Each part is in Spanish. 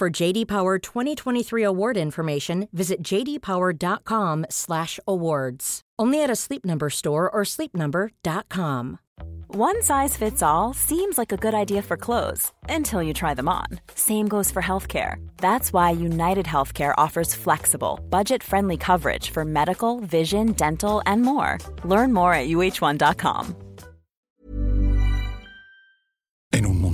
For JD Power 2023 award information, visit jdpower.com/awards. Only at a Sleep Number store or sleepnumber.com. One size fits all seems like a good idea for clothes until you try them on. Same goes for healthcare. That's why United Healthcare offers flexible, budget-friendly coverage for medical, vision, dental, and more. Learn more at uh1.com.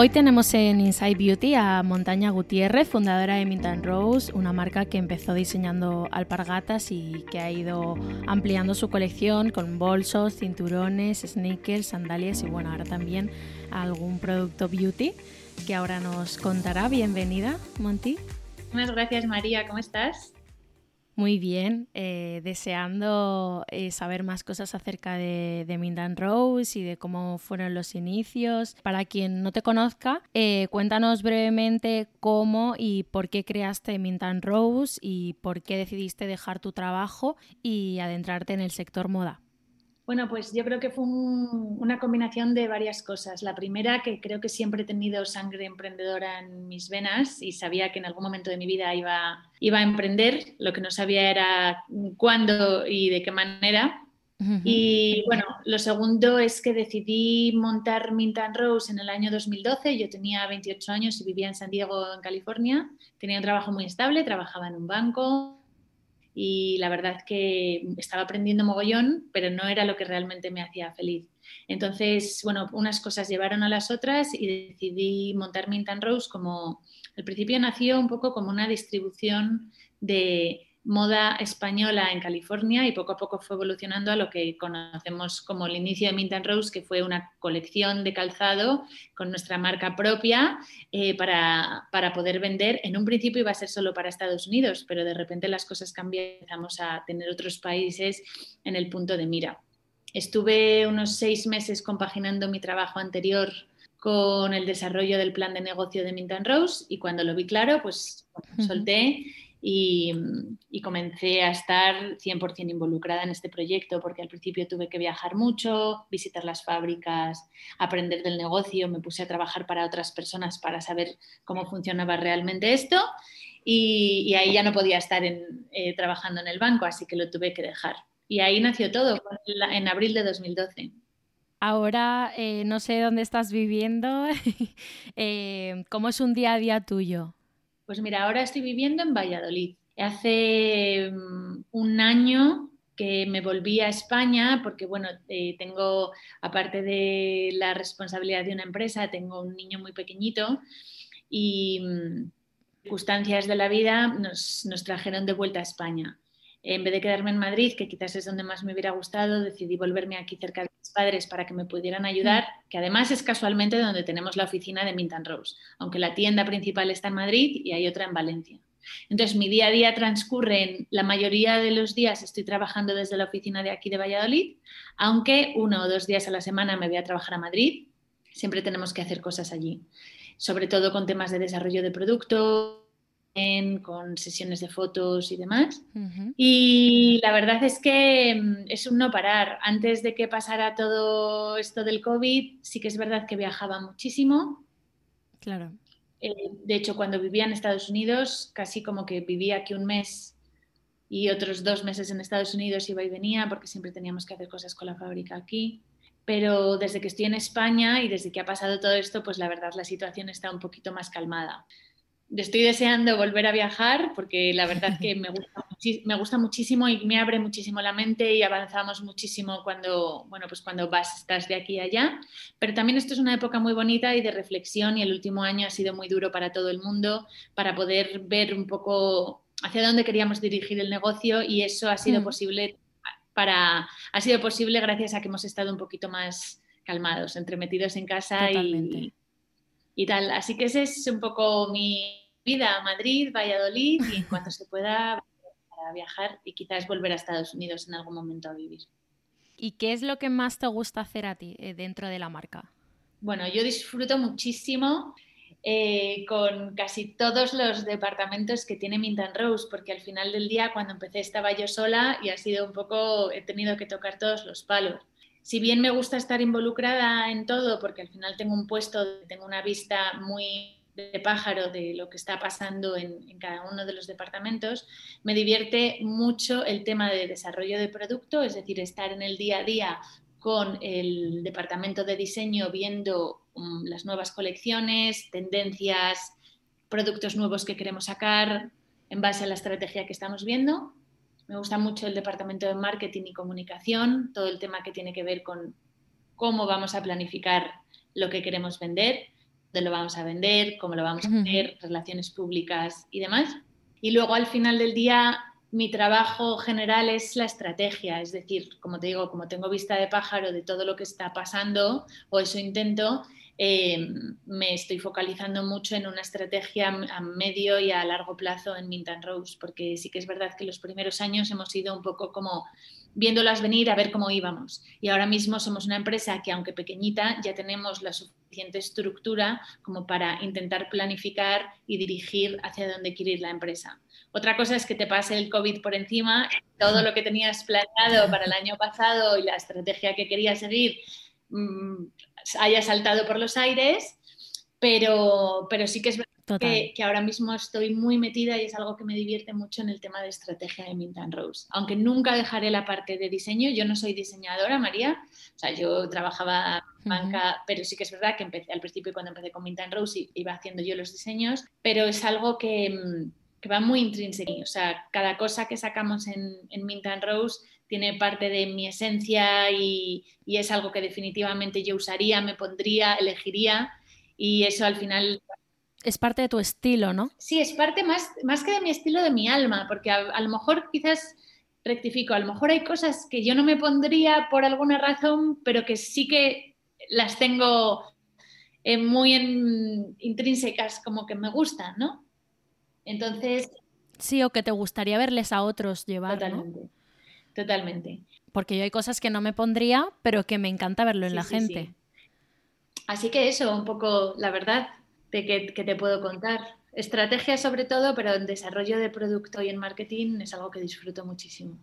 Hoy tenemos en Inside Beauty a Montaña Gutiérrez, fundadora de Mint Rose, una marca que empezó diseñando alpargatas y que ha ido ampliando su colección con bolsos, cinturones, sneakers, sandalias y bueno, ahora también algún producto beauty que ahora nos contará. Bienvenida, Monty. Muchas gracias, María. ¿Cómo estás? Muy bien, eh, deseando eh, saber más cosas acerca de, de Mindan Rose y de cómo fueron los inicios. Para quien no te conozca, eh, cuéntanos brevemente cómo y por qué creaste Mindan Rose y por qué decidiste dejar tu trabajo y adentrarte en el sector moda. Bueno, pues yo creo que fue una combinación de varias cosas. La primera, que creo que siempre he tenido sangre emprendedora en mis venas y sabía que en algún momento de mi vida iba, iba a emprender. Lo que no sabía era cuándo y de qué manera. Y bueno, lo segundo es que decidí montar Mint Rose en el año 2012. Yo tenía 28 años y vivía en San Diego, en California. Tenía un trabajo muy estable, trabajaba en un banco, y la verdad que estaba aprendiendo mogollón, pero no era lo que realmente me hacía feliz. Entonces, bueno, unas cosas llevaron a las otras y decidí montar Mint Rose como, al principio nació un poco como una distribución de moda española en California y poco a poco fue evolucionando a lo que conocemos como el inicio de Mint Rose, que fue una colección de calzado con nuestra marca propia eh, para, para, poder vender. En un principio iba a ser solo para Estados Unidos, pero de repente las cosas cambian, empezamos a tener otros países en el punto de mira. Estuve unos seis meses compaginando mi trabajo anterior con el desarrollo del plan de negocio de Mint Rose y cuando lo vi claro, pues solté y, comencé a estar 100% involucrada en este proyecto porque al principio tuve que viajar mucho, visitar las fábricas, aprender del negocio, me puse a trabajar para otras personas para saber cómo funcionaba realmente esto y, ahí ya no podía estar eh, trabajando en el banco, así que lo tuve que dejar. Y ahí nació todo, en abril de 2012. Ahora eh, no sé dónde estás viviendo, eh, ¿cómo es un día a día tuyo? Pues mira, ahora estoy viviendo en Valladolid. Hace mm, un año que me volví a España porque, bueno, eh, tengo, aparte de la responsabilidad de una empresa, tengo un niño muy pequeñito y mm, circunstancias de la vida nos, nos trajeron de vuelta a España en vez de quedarme en Madrid, que quizás es donde más me hubiera gustado, decidí volverme aquí cerca de mis padres para que me pudieran ayudar, que además es casualmente donde tenemos la oficina de Mint Rose, aunque la tienda principal está en Madrid y hay otra en Valencia. Entonces, mi día a día transcurre en la mayoría de los días estoy trabajando desde la oficina de aquí de Valladolid, aunque uno o dos días a la semana me voy a trabajar a Madrid. Siempre tenemos que hacer cosas allí, sobre todo con temas de desarrollo de producto, con sesiones de fotos y demás. Y la verdad es que mm, es un no parar. Antes de que pasara todo esto del COVID, sí que es verdad que viajaba muchísimo. Claro. Eh, de hecho, cuando vivía en Estados Unidos, casi como que vivía aquí un mes y otros dos meses en Estados Unidos iba y venía porque siempre teníamos que hacer cosas con la fábrica aquí. Pero desde que estoy en España y desde que ha pasado todo esto, pues la verdad la situación está un poquito más calmada estoy deseando volver a viajar porque la verdad que me gusta, me gusta muchísimo y me abre muchísimo la mente y avanzamos muchísimo cuando, bueno, pues cuando vas, estás de aquí a allá. Pero también esto es una época muy bonita y de reflexión y el último año ha sido muy duro para todo el mundo para poder ver un poco hacia dónde queríamos dirigir el negocio y eso ha sido mm. posible para, ha sido posible gracias a que hemos estado un poquito más calmados, entremetidos en casa y, y tal. Así que ese es un poco mi vida, Madrid, Valladolid y en cuanto se pueda para viajar y quizás volver a Estados Unidos en algún momento a vivir. ¿Y qué es lo que más te gusta hacer a ti eh, dentro de la marca? Bueno, yo disfruto muchísimo eh, con casi todos los departamentos que tiene Mint Rose, porque al final del día, cuando empecé, estaba yo sola y ha sido un poco, he tenido que tocar todos los palos si bien me gusta estar involucrada en todo, porque al final tengo un puesto, tengo una vista muy de pájaro de lo que está pasando en, cada uno de los departamentos, me divierte mucho el tema de desarrollo de producto, es decir, estar en el día a día con el departamento de diseño viendo um, las nuevas colecciones, tendencias, productos nuevos que queremos sacar en base a la estrategia que estamos viendo. Me gusta mucho el departamento de marketing y comunicación, todo el tema que tiene que ver con cómo vamos a planificar lo que queremos vender, dónde lo vamos a vender, cómo lo vamos a hacer, relaciones públicas y demás. Y luego al final del día mi trabajo general es la estrategia, es decir, como te digo, como tengo vista de pájaro de todo lo que está pasando, o eso intento, Em, me estoy focalizando mucho en una estrategia a medio y a largo plazo en Mint Rose, porque sí que es verdad que los primeros años hemos ido un poco como viéndolas venir a ver cómo íbamos. Y ahora mismo somos una empresa que, aunque pequeñita, ya tenemos la suficiente estructura como para intentar planificar y dirigir hacia dónde quiere ir la empresa. Otra cosa es que te pase el COVID por encima, todo lo que tenías planeado para el año pasado y la estrategia que querías seguir mm, haya saltado por los aires, pero, pero sí que es verdad que, ahora mismo estoy muy metida y es algo que me divierte mucho en el tema de estrategia de Mint Rose. Aunque nunca dejaré la parte de diseño, yo no soy diseñadora, María, o sea, yo trabajaba banca, pero sí que es verdad que empecé al principio cuando empecé con Mint Rose iba haciendo yo los diseños, pero es algo que, que va muy intrínseco. O sea, cada cosa que sacamos en, en Mint Rose tiene parte de mi esencia y, es algo que definitivamente yo usaría, me pondría, elegiría y eso al final... Es parte de tu estilo, ¿no? Sí, es parte más, más que de mi estilo, de mi alma, porque a, lo mejor quizás rectifico, a lo mejor hay cosas que yo no me pondría por alguna razón, pero que sí que las tengo eh, muy intrínsecas, como que me gustan, ¿no? Entonces... Sí, o que te gustaría verles a otros llevar. Totalmente totalmente. Porque yo hay cosas que no me pondría, pero que me encanta verlo en la gente. Así que eso, un poco la verdad de que, que, te puedo contar. Estrategia sobre todo, pero en desarrollo de producto y en marketing es algo que disfruto muchísimo.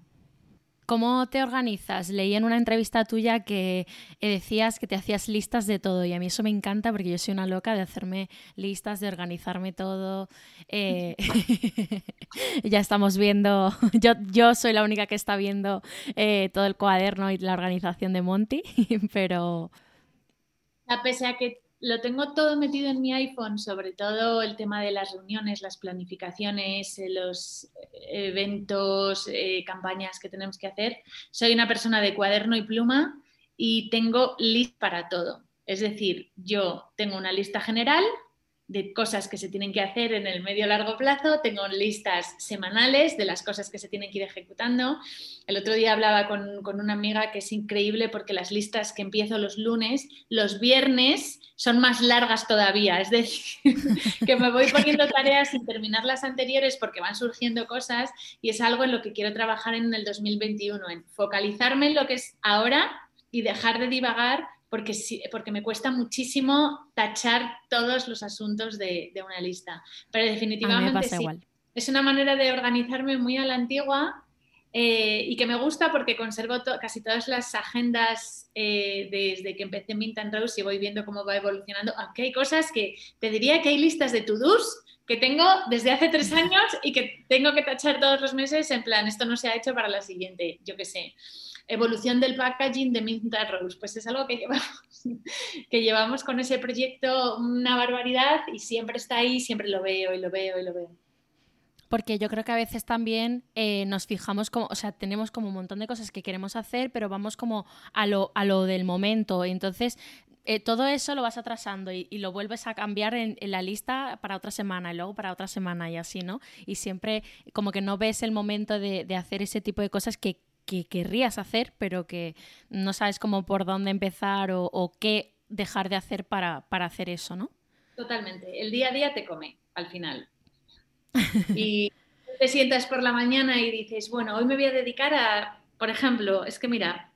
¿Cómo te organizas? Leí en una entrevista tuya que eh, decías que te hacías listas de todo y a mí eso me encanta porque yo soy una loca de hacerme listas, de organizarme todo. Eh, ya estamos viendo, yo, soy la única que está viendo eh, todo el cuaderno y la organización de Monty, pero... A pese a que lo tengo todo metido en mi iPhone, sobre todo el tema de las reuniones, las planificaciones, eh, los eh, eventos, eh, campañas que tenemos que hacer. Soy una persona de cuaderno y pluma y tengo list para todo. Es decir, yo tengo una lista general de cosas que se tienen que hacer en el medio largo plazo, tengo listas semanales de las cosas que se tienen que ir ejecutando. El otro día hablaba con, con, una amiga que es increíble porque las listas que empiezo los lunes, los viernes son más largas todavía, es decir, que me voy poniendo tareas sin terminar las anteriores porque van surgiendo cosas y es algo en lo que quiero trabajar en el 2021, en focalizarme en lo que es ahora y dejar de divagar porque, porque me cuesta muchísimo tachar todos los asuntos de, una lista. Pero definitivamente sí. Es una manera de organizarme muy a la antigua eh, y que me gusta porque conservo casi todas las agendas eh, desde que empecé Mint and Rose y voy viendo cómo va evolucionando, aunque hay cosas que te diría que hay listas de to-dos que tengo desde hace tres años y que tengo que tachar todos los meses en plan, esto no se ha hecho para la siguiente, yo qué sé. Evolución del packaging de Mint and Rose, pues es algo que llevamos, que llevamos con ese proyecto una barbaridad y siempre está ahí, siempre lo veo y lo veo y lo veo porque yo creo que a veces también eh, nos fijamos como, o sea, tenemos como un montón de cosas que queremos hacer, pero vamos como a lo, a lo del momento. Entonces, eh, todo eso lo vas atrasando y, lo vuelves a cambiar en, la lista para otra semana y luego para otra semana y así, ¿no? Y siempre como que no ves el momento de, hacer ese tipo de cosas que, querrías hacer, pero que no sabes cómo por dónde empezar o, o qué dejar de hacer para, para hacer eso, ¿no? Totalmente. El día a día te come al final. Y te sientas por la mañana y dices, bueno, hoy me voy a dedicar a, por ejemplo, es que mira,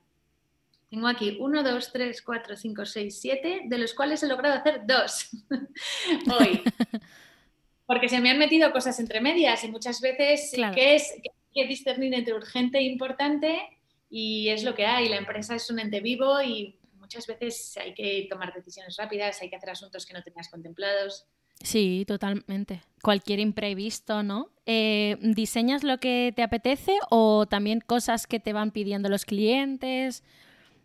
tengo aquí 1, 2, 3, 4, 5, 6, 7, de los cuales he logrado hacer dos hoy. Porque se me han metido cosas entre medias y muchas veces que es que discernir entre urgente e importante y es lo que hay. La empresa es un ente vivo y muchas veces hay que tomar decisiones rápidas, hay que hacer asuntos que no tenías contemplados. Sí, totalmente. Cualquier imprevisto, ¿no? Eh, ¿Diseñas lo que te apetece o también cosas que te van pidiendo los clientes?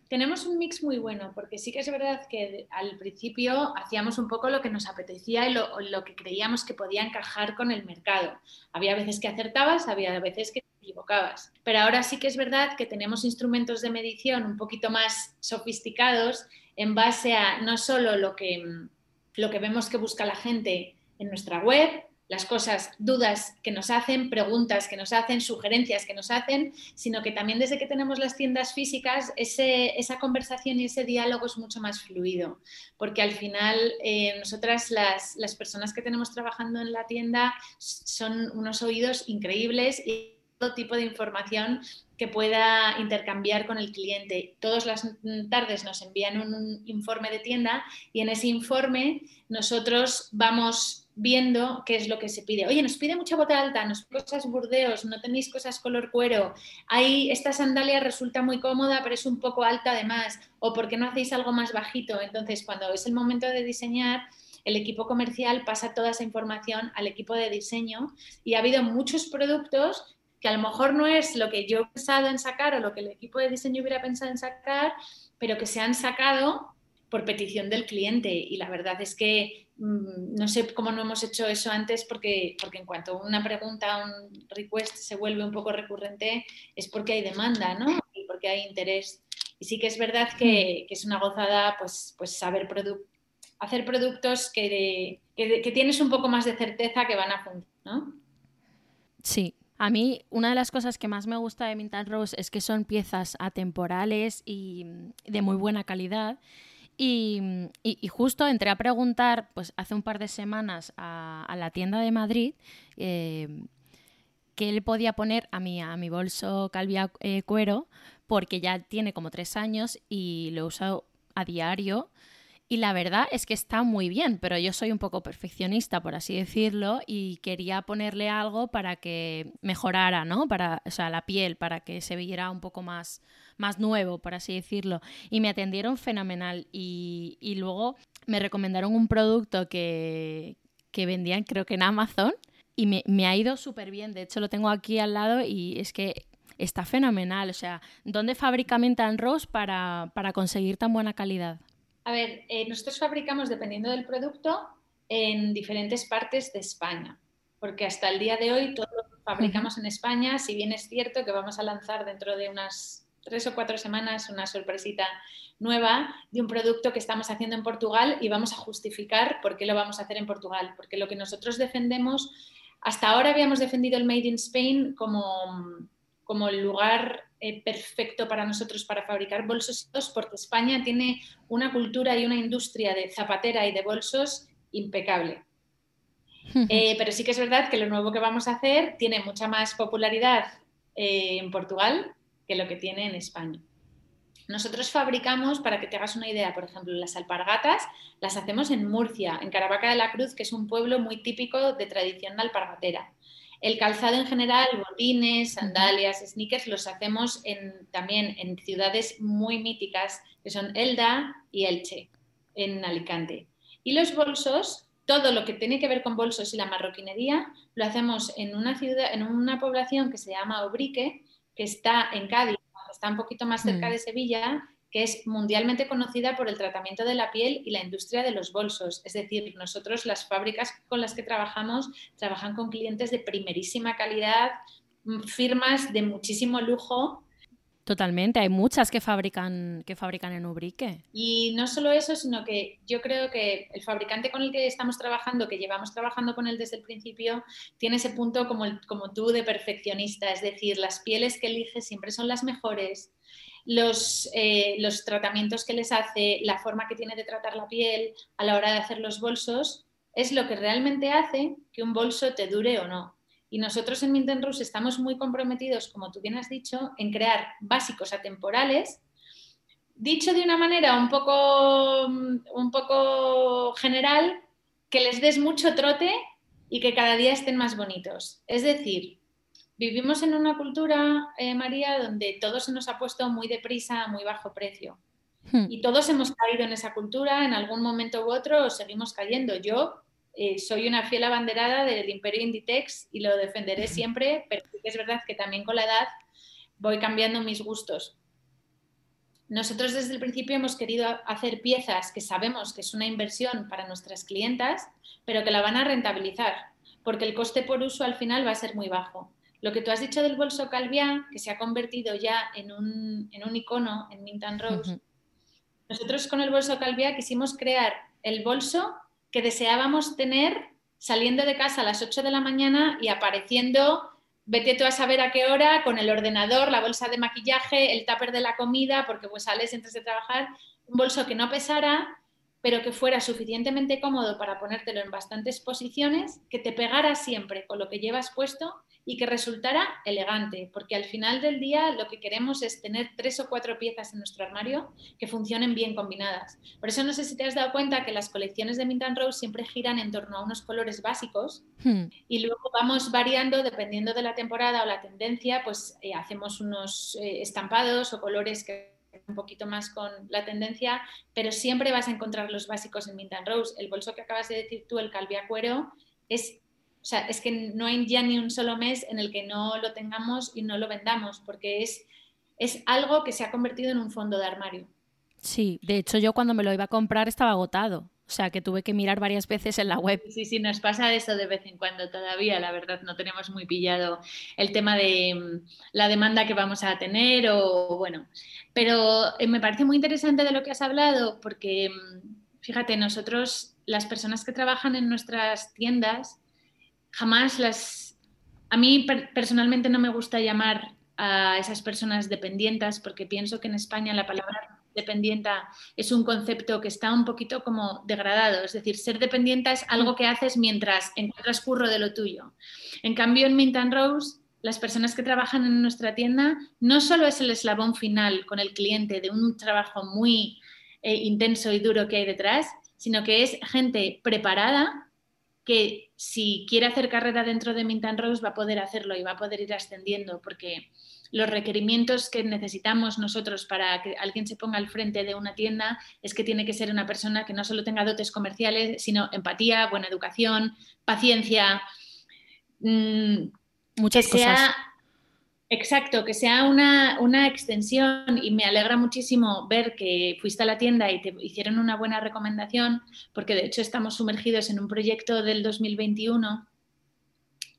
Tenemos un mix muy bueno, porque sí que es verdad que al principio hacíamos un poco lo que nos apetecía y lo, que creíamos que podía encajar con el mercado. Había veces que acertabas, había veces que te equivocabas. Pero ahora sí que es verdad que tenemos instrumentos de medición un poquito más sofisticados en base a no solo lo que lo que vemos que busca la gente en nuestra web, las cosas, dudas que nos hacen, preguntas que nos hacen, sugerencias que nos hacen, sino que también desde que tenemos las tiendas físicas, esa conversación y ese diálogo es mucho más fluido, porque al final eh, nosotras las, las personas que tenemos trabajando en la tienda son unos oídos increíbles y todo tipo de información que pueda intercambiar con el cliente. Todas las tardes nos envían un informe de tienda y en ese informe nosotros vamos viendo qué es lo que se pide. Oye, nos pide mucha bota alta, nos pide cosas burdeos, no tenéis cosas color cuero. Ahí esta sandalia resulta muy cómoda, pero es un poco alta además. O por qué no hacéis algo más bajito. Entonces, cuando es el momento de diseñar, el equipo comercial pasa toda esa información al equipo de diseño y ha habido muchos productos que a lo mejor no es lo que yo he pensado en sacar o lo que el equipo de diseño hubiera pensado en sacar, pero que se han sacado por petición del cliente. Y la verdad es que no sé cómo no hemos hecho eso antes, porque, porque en cuanto una pregunta, un request se vuelve un poco recurrente, es porque hay demanda, ¿no? Y porque hay interés. Y sí que es verdad que, mm. es una gozada pues, pues saber hacer productos que, que, que, tienes un poco más de certeza que van a funcionar, ¿no? Sí, a mí, una de las cosas que más me gusta de Mintal Rose es que son piezas atemporales y de muy buena calidad. Y, justo entré a preguntar, pues hace un par de semanas a, la tienda de Madrid, eh, qué le podía poner a mi, a mi bolso Calvia eh, Cuero, porque ya tiene como tres años y lo usado a diario y la verdad es que está muy bien, pero yo soy un poco perfeccionista, por así decirlo, y quería ponerle algo para que mejorara, ¿no? Para, o sea, la piel, para que se viera un poco más, más nuevo, por así decirlo. Y me atendieron fenomenal. Y, y luego me recomendaron un producto que, que vendían, creo que en Amazon, y me, ha ido súper bien. De hecho, lo tengo aquí al lado y es que está fenomenal. O sea, ¿dónde fabrica Mental Rose para, para conseguir tan buena calidad? A ver, eh, nosotros fabricamos, dependiendo del producto, en diferentes partes de España, porque hasta el día de hoy todo lo fabricamos en España, si bien es cierto que vamos a lanzar dentro de unas tres o cuatro semanas una sorpresita nueva de un producto que estamos haciendo en Portugal y vamos a justificar por qué lo vamos a hacer en Portugal, porque lo que nosotros defendemos, hasta ahora habíamos defendido el Made in Spain como, como el lugar eh, perfecto para nosotros para fabricar bolsos porque España tiene una cultura y una industria de zapatera y de bolsos impecable. Eh, pero sí que es verdad que lo nuevo que vamos a hacer tiene mucha más popularidad eh, en Portugal que lo que tiene en España. Nosotros fabricamos, para que te hagas una idea, por ejemplo, las alpargatas las hacemos en Murcia, en Caravaca de la Cruz, que es un pueblo muy típico de tradición alpargatera. El calzado en general, botines, sandalias, sneakers, los hacemos también en ciudades muy míticas, que son Elda y Elche, en Alicante. Y los bolsos, todo lo que tiene que ver con bolsos y la marroquinería, lo hacemos en una ciudad, en una población que se llama Obrique, que está en Cádiz, está un poquito más cerca mm. de Sevilla, que es mundialmente conocida por el tratamiento de la piel y la industria de los bolsos. Es decir, nosotros las fábricas con las que trabajamos trabajan con clientes de primerísima calidad, mm, firmas de muchísimo lujo Totalmente, hay muchas que fabrican, que fabrican en Ubrique. Y no solo eso, sino que yo creo que el fabricante con el que estamos trabajando, que llevamos trabajando con él desde el principio, tiene ese punto como, como tú de perfeccionista, es decir, las pieles que elige siempre son las mejores, los, eh, los tratamientos que les hace, la forma que tiene de tratar la piel a la hora de hacer los bolsos, es lo que realmente hace que un bolso te dure o no. Y nosotros en Mint estamos muy comprometidos, como tú bien has dicho, en crear básicos atemporales. Dicho de una manera un poco, un poco general, que les des mucho trote y que cada día estén más bonitos. Es decir, vivimos en una cultura, eh, María, donde todo se nos ha puesto muy deprisa, a muy bajo precio. Hmm. Y todos hemos caído en esa cultura, en algún momento u otro seguimos cayendo. Yo eh, soy una fiel abanderada del imperio Inditex y lo defenderé siempre, pero es verdad que también con la edad voy cambiando mis gustos. Nosotros desde el principio hemos querido hacer piezas que sabemos que es una inversión para nuestras clientas, pero que la van a rentabilizar, porque el coste por uso al final va a ser muy bajo. Lo que tú has dicho del bolso Calviá, que se ha convertido ya en un, icono en Mint Rose, nosotros con el bolso Calviá quisimos crear el bolso que deseábamos tener saliendo de casa a las 8 de la mañana y apareciendo, vete tú a saber a qué hora, con el ordenador, la bolsa de maquillaje, el tupper de la comida, porque pues sales antes de trabajar, un bolso que no pesara, pero que fuera suficientemente cómodo para ponértelo en bastantes posiciones, que te pegara siempre con lo que llevas puesto y que resultara elegante, porque al final del día lo que queremos es tener tres o cuatro piezas en nuestro armario que funcionen bien combinadas. Por eso no sé si te has dado cuenta que las colecciones de Mint Rose siempre giran en torno a unos colores básicos hmm. y luego vamos variando dependiendo de la temporada o la tendencia, pues eh, hacemos unos eh, estampados o colores que un poquito más con la tendencia, pero siempre vas a encontrar los básicos en Mint Rose. El bolso que acabas de decir tú, el calvia cuero, es o sea, es que no hay ya ni un solo mes en el que no lo tengamos y no lo vendamos, porque es, es algo que se ha convertido en un fondo de armario. Sí, de hecho yo cuando me lo iba a comprar estaba agotado. O sea, que tuve que mirar varias veces en la web. Sí, sí, nos pasa eso de vez en cuando todavía, la verdad, no tenemos muy pillado el tema de mm, la demanda que vamos a tener o bueno. Pero eh, me parece muy interesante de lo que has hablado porque, mm, fíjate, nosotros, las personas que trabajan en nuestras tiendas, jamás las... A mí personalmente no me gusta llamar a esas personas dependientes porque pienso que en España la palabra dependienta es un concepto que está un poquito como degradado, es decir, ser dependiente es algo que haces mientras encuentras curro de lo tuyo. En cambio, en Mint Rose, las personas que trabajan en nuestra tienda no solo es el eslabón final con el cliente de un trabajo muy eh, intenso y duro que hay detrás, sino que es gente preparada que si quiere hacer carrera dentro de Mint Rose va a poder hacerlo y va a poder ir ascendiendo porque los requerimientos que necesitamos nosotros para que alguien se ponga al frente de una tienda es que tiene que ser una persona que no solo tenga dotes comerciales, sino empatía, buena educación, paciencia, mm, muchas cosas. Exacto, que sea una, extensión y me alegra muchísimo ver que fuiste a la tienda y te hicieron una buena recomendación, porque de hecho estamos sumergidos en un proyecto del 2021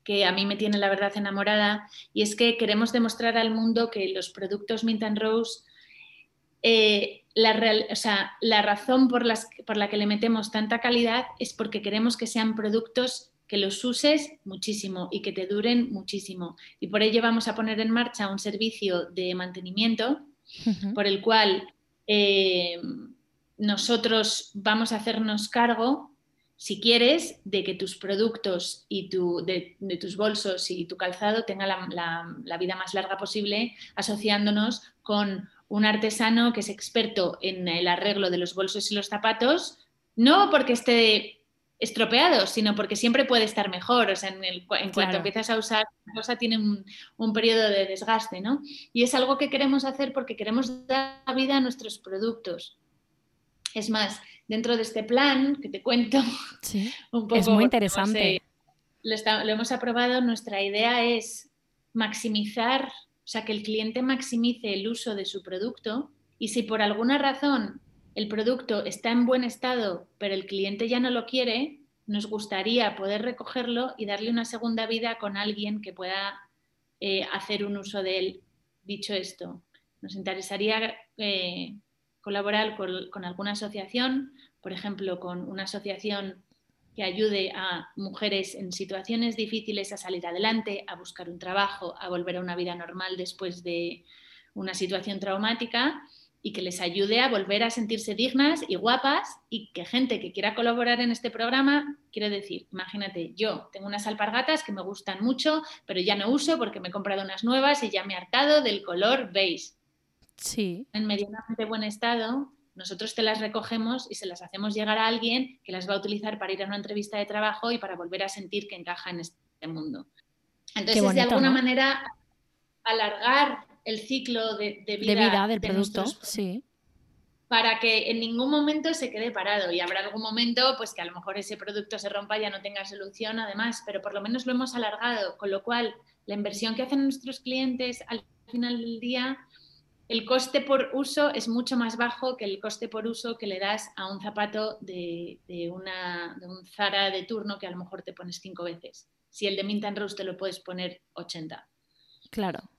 que a mí me tiene la verdad enamorada y es que queremos demostrar al mundo que los productos Mint Rose, eh, la, la razón por, las, por la que le metemos tanta calidad es porque queremos que sean productos que los uses muchísimo y que te duren muchísimo. Y por ello vamos a poner en marcha un servicio de mantenimiento por el cual eh, nosotros vamos a hacernos cargo, si quieres, de que tus productos y tu, de, tus bolsos y tu calzado tengan la, la vida más larga posible, asociándonos con un artesano que es experto en el arreglo de los bolsos y los zapatos, no porque esté estropeado, sino porque siempre puede estar mejor. O sea, en, cuanto empiezas a usar una cosa, tiene un, un, periodo de desgaste, ¿no? Y es algo que queremos hacer porque queremos dar vida a nuestros productos. Es más, dentro de este plan que te cuento, un poco, es muy interesante. lo, lo hemos aprobado, nuestra idea es maximizar, o sea, que el cliente maximice el uso de su producto y si por alguna razón el producto está en buen estado, pero el cliente ya no lo quiere, nos gustaría poder recogerlo y darle una segunda vida con alguien que pueda eh, hacer un uso de él. Dicho esto, nos interesaría eh, colaborar con, alguna asociación, por ejemplo, con una asociación que ayude a mujeres en situaciones difíciles a salir adelante, a buscar un trabajo, a volver a una vida normal después de una situación traumática y que les ayude a volver a sentirse dignas y guapas y que gente que quiera colaborar en este programa, quiero decir, imagínate, yo tengo unas alpargatas que me gustan mucho, pero ya no uso porque me he comprado unas nuevas y ya me he hartado del color beige. Sí. En medianamente buen estado, nosotros te las recogemos y se las hacemos llegar a alguien que las va a utilizar para ir a una entrevista de trabajo y para volver a sentir que encaja en este mundo. Entonces, de alguna manera, alargar el ciclo de, vida, del producto, sí. Para que en ningún momento se quede parado y habrá algún momento pues que a lo mejor ese producto se rompa y ya no tenga solución además, pero por lo menos lo hemos alargado, con lo cual la inversión que hacen nuestros clientes al final del día, el coste por uso es mucho más bajo que el coste por uso que le das a un zapato de, una, de un Zara de turno que a lo mejor te pones cinco veces. Si el de Mint Rose te lo puedes poner 80. Claro.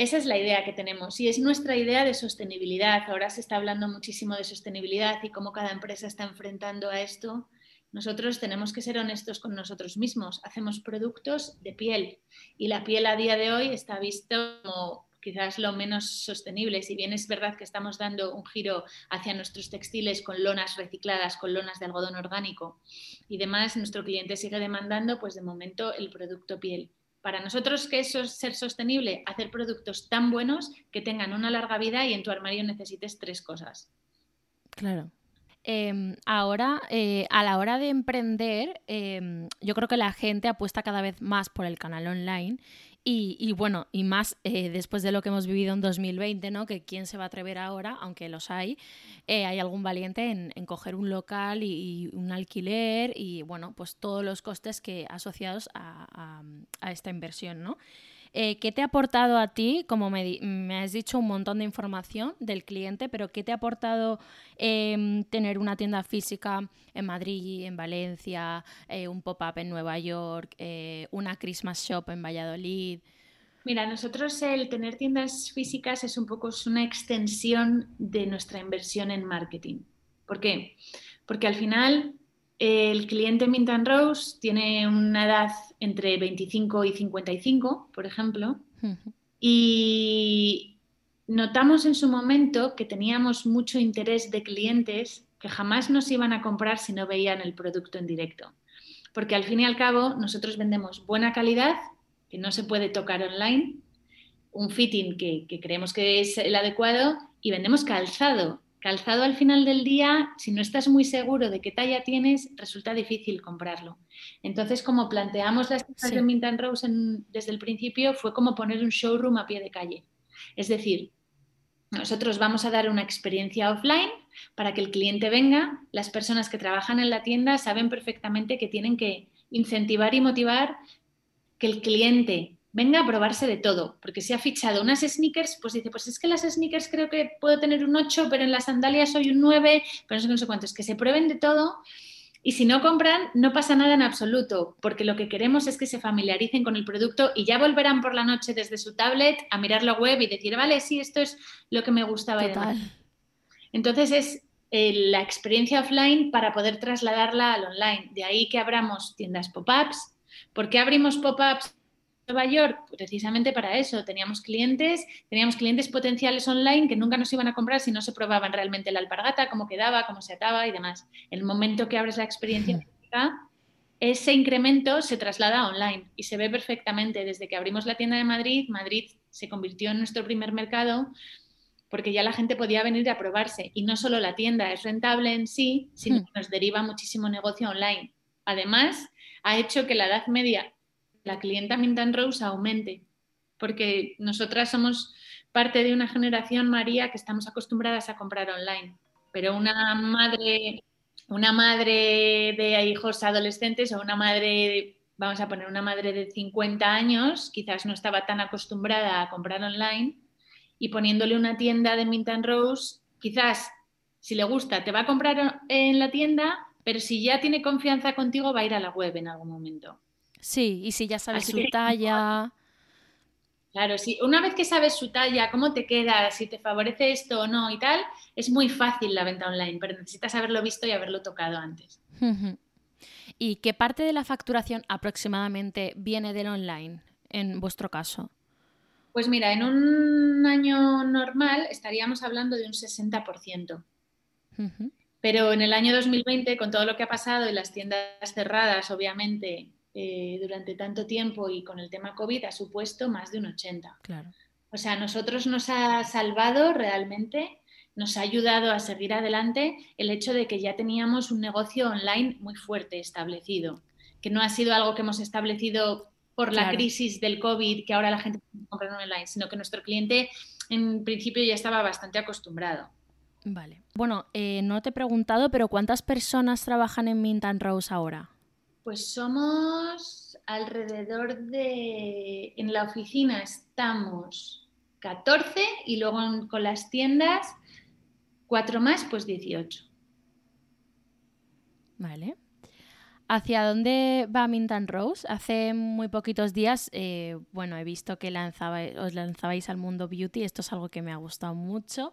Esa es la idea que tenemos y es nuestra idea de sostenibilidad. Ahora se está hablando muchísimo de sostenibilidad y cómo cada empresa está enfrentando a esto. Nosotros tenemos que ser honestos con nosotros mismos. Hacemos productos de piel y la piel a día de hoy está visto como quizás lo menos sostenible. Si bien es verdad que estamos dando un giro hacia nuestros textiles con lonas recicladas, con lonas de algodón orgánico y demás, nuestro cliente sigue demandando, pues de momento, el producto piel. Para nosotros, ¿qué es ser sostenible? Hacer productos tan buenos que tengan una larga vida y en tu armario necesites tres cosas. Claro. Em, ahora, eh, a la hora de emprender, em, yo creo que la gente apuesta cada vez más por el canal online y, bueno, y más eh, después de lo que hemos vivido en 2020, ¿no? Que quién se va a atrever ahora, aunque los hay, eh, hay algún valiente en, coger un local y, un alquiler y bueno, pues todos los costes que asociados a, a esta inversión, ¿no? Eh, ¿Qué te ha aportado a ti? Como me, has dicho un montón de información del cliente, pero ¿qué te ha aportado em, tener una tienda física en Madrid, en Valencia, eh, un pop-up en Nueva York, eh, una Christmas shop en Valladolid? Mira, nosotros el tener tiendas físicas es un poco una extensión de nuestra inversión en marketing. ¿Por qué? Porque al final el cliente Mint Rose tiene una edad entre 25 y 55, por ejemplo, y notamos en su momento que teníamos mucho interés de clientes que jamás nos iban a comprar si no veían el producto en directo. Porque al fin y al cabo nosotros vendemos buena calidad, que no se puede tocar online, un fitting que, que creemos que es el adecuado y vendemos calzado, Calzado al final del día, si no estás muy seguro de qué talla tienes, resulta difícil comprarlo. Entonces, como planteamos las tiendas de Mint Rose desde el principio, fue como poner un showroom a pie de calle. Es decir, nosotros vamos a dar una experiencia offline para que el cliente venga. Las personas que trabajan en la tienda saben perfectamente que tienen que incentivar y motivar que el cliente venga a probarse de todo, porque si ha fichado unas sneakers, pues dice, pues es que las sneakers creo que puedo tener un 8, pero en las sandalias soy un 9, pero no sé, no sé cuántos, que se prueben de todo. Y si no compran, no pasa nada en absoluto, porque lo que queremos es que se familiaricen con el producto y ya volverán por la noche desde su tablet a mirar la web y decir, vale, sí, esto es lo que me gustaba. Entonces es eh, la experiencia offline para poder trasladarla al online. De ahí que abramos tiendas pop-ups. ¿Por qué abrimos pop-ups? Nueva York, precisamente para eso, teníamos clientes, teníamos clientes potenciales online que nunca nos iban a comprar si no se probaban realmente la alpargata, cómo quedaba, cómo se ataba y demás. El momento que abres la experiencia ese incremento se traslada online y se ve perfectamente. Desde que abrimos la tienda de Madrid, Madrid se convirtió en nuestro primer mercado porque ya la gente podía venir a probarse y no solo la tienda es rentable en sí, sino que nos deriva muchísimo negocio online. Además, ha hecho que la edad media la clienta Mint and Rose aumente, porque nosotras somos parte de una generación, María, que estamos acostumbradas a comprar online, pero una madre, una madre de hijos adolescentes o una madre, vamos a poner una madre de 50 años, quizás no estaba tan acostumbrada a comprar online y poniéndole una tienda de Mint and Rose, quizás si le gusta te va a comprar en la tienda, pero si ya tiene confianza contigo va a ir a la web en algún momento. Sí, y si ya sabes Así su que- talla. Claro, sí. Una vez que sabes su talla, cómo te queda, si te favorece esto o no y tal, es muy fácil la venta online, pero necesitas haberlo visto y haberlo tocado antes. ¿Y qué parte de la facturación aproximadamente viene del online en vuestro caso? Pues mira, en un año normal estaríamos hablando de un 60%. Ujú. Pero en el año 2020, con todo lo que ha pasado y las tiendas cerradas, obviamente, eh, durante tanto tiempo y con el tema COVID, ha supuesto más de un 80%. Claro. O sea, a nosotros nos ha salvado realmente, nos ha ayudado a seguir adelante el hecho de que ya teníamos un negocio online muy fuerte establecido, que no ha sido algo que hemos establecido por la Claro. crisis del COVID, que ahora la gente compra online, sino que nuestro cliente en principio ya estaba bastante acostumbrado. Vale. Bueno, eh, no te he preguntado, pero ¿cuántas personas trabajan en Mint and Rose ahora? Pues somos alrededor de... En la oficina estamos 14 y luego con las tiendas, cuatro más, pues 18. Vale. ¿Hacia dónde va Mint and Rose? Hace muy poquitos días, eh, bueno, he visto que lanzaba- os lanzabais al mundo beauty. Esto es algo que me ha gustado mucho.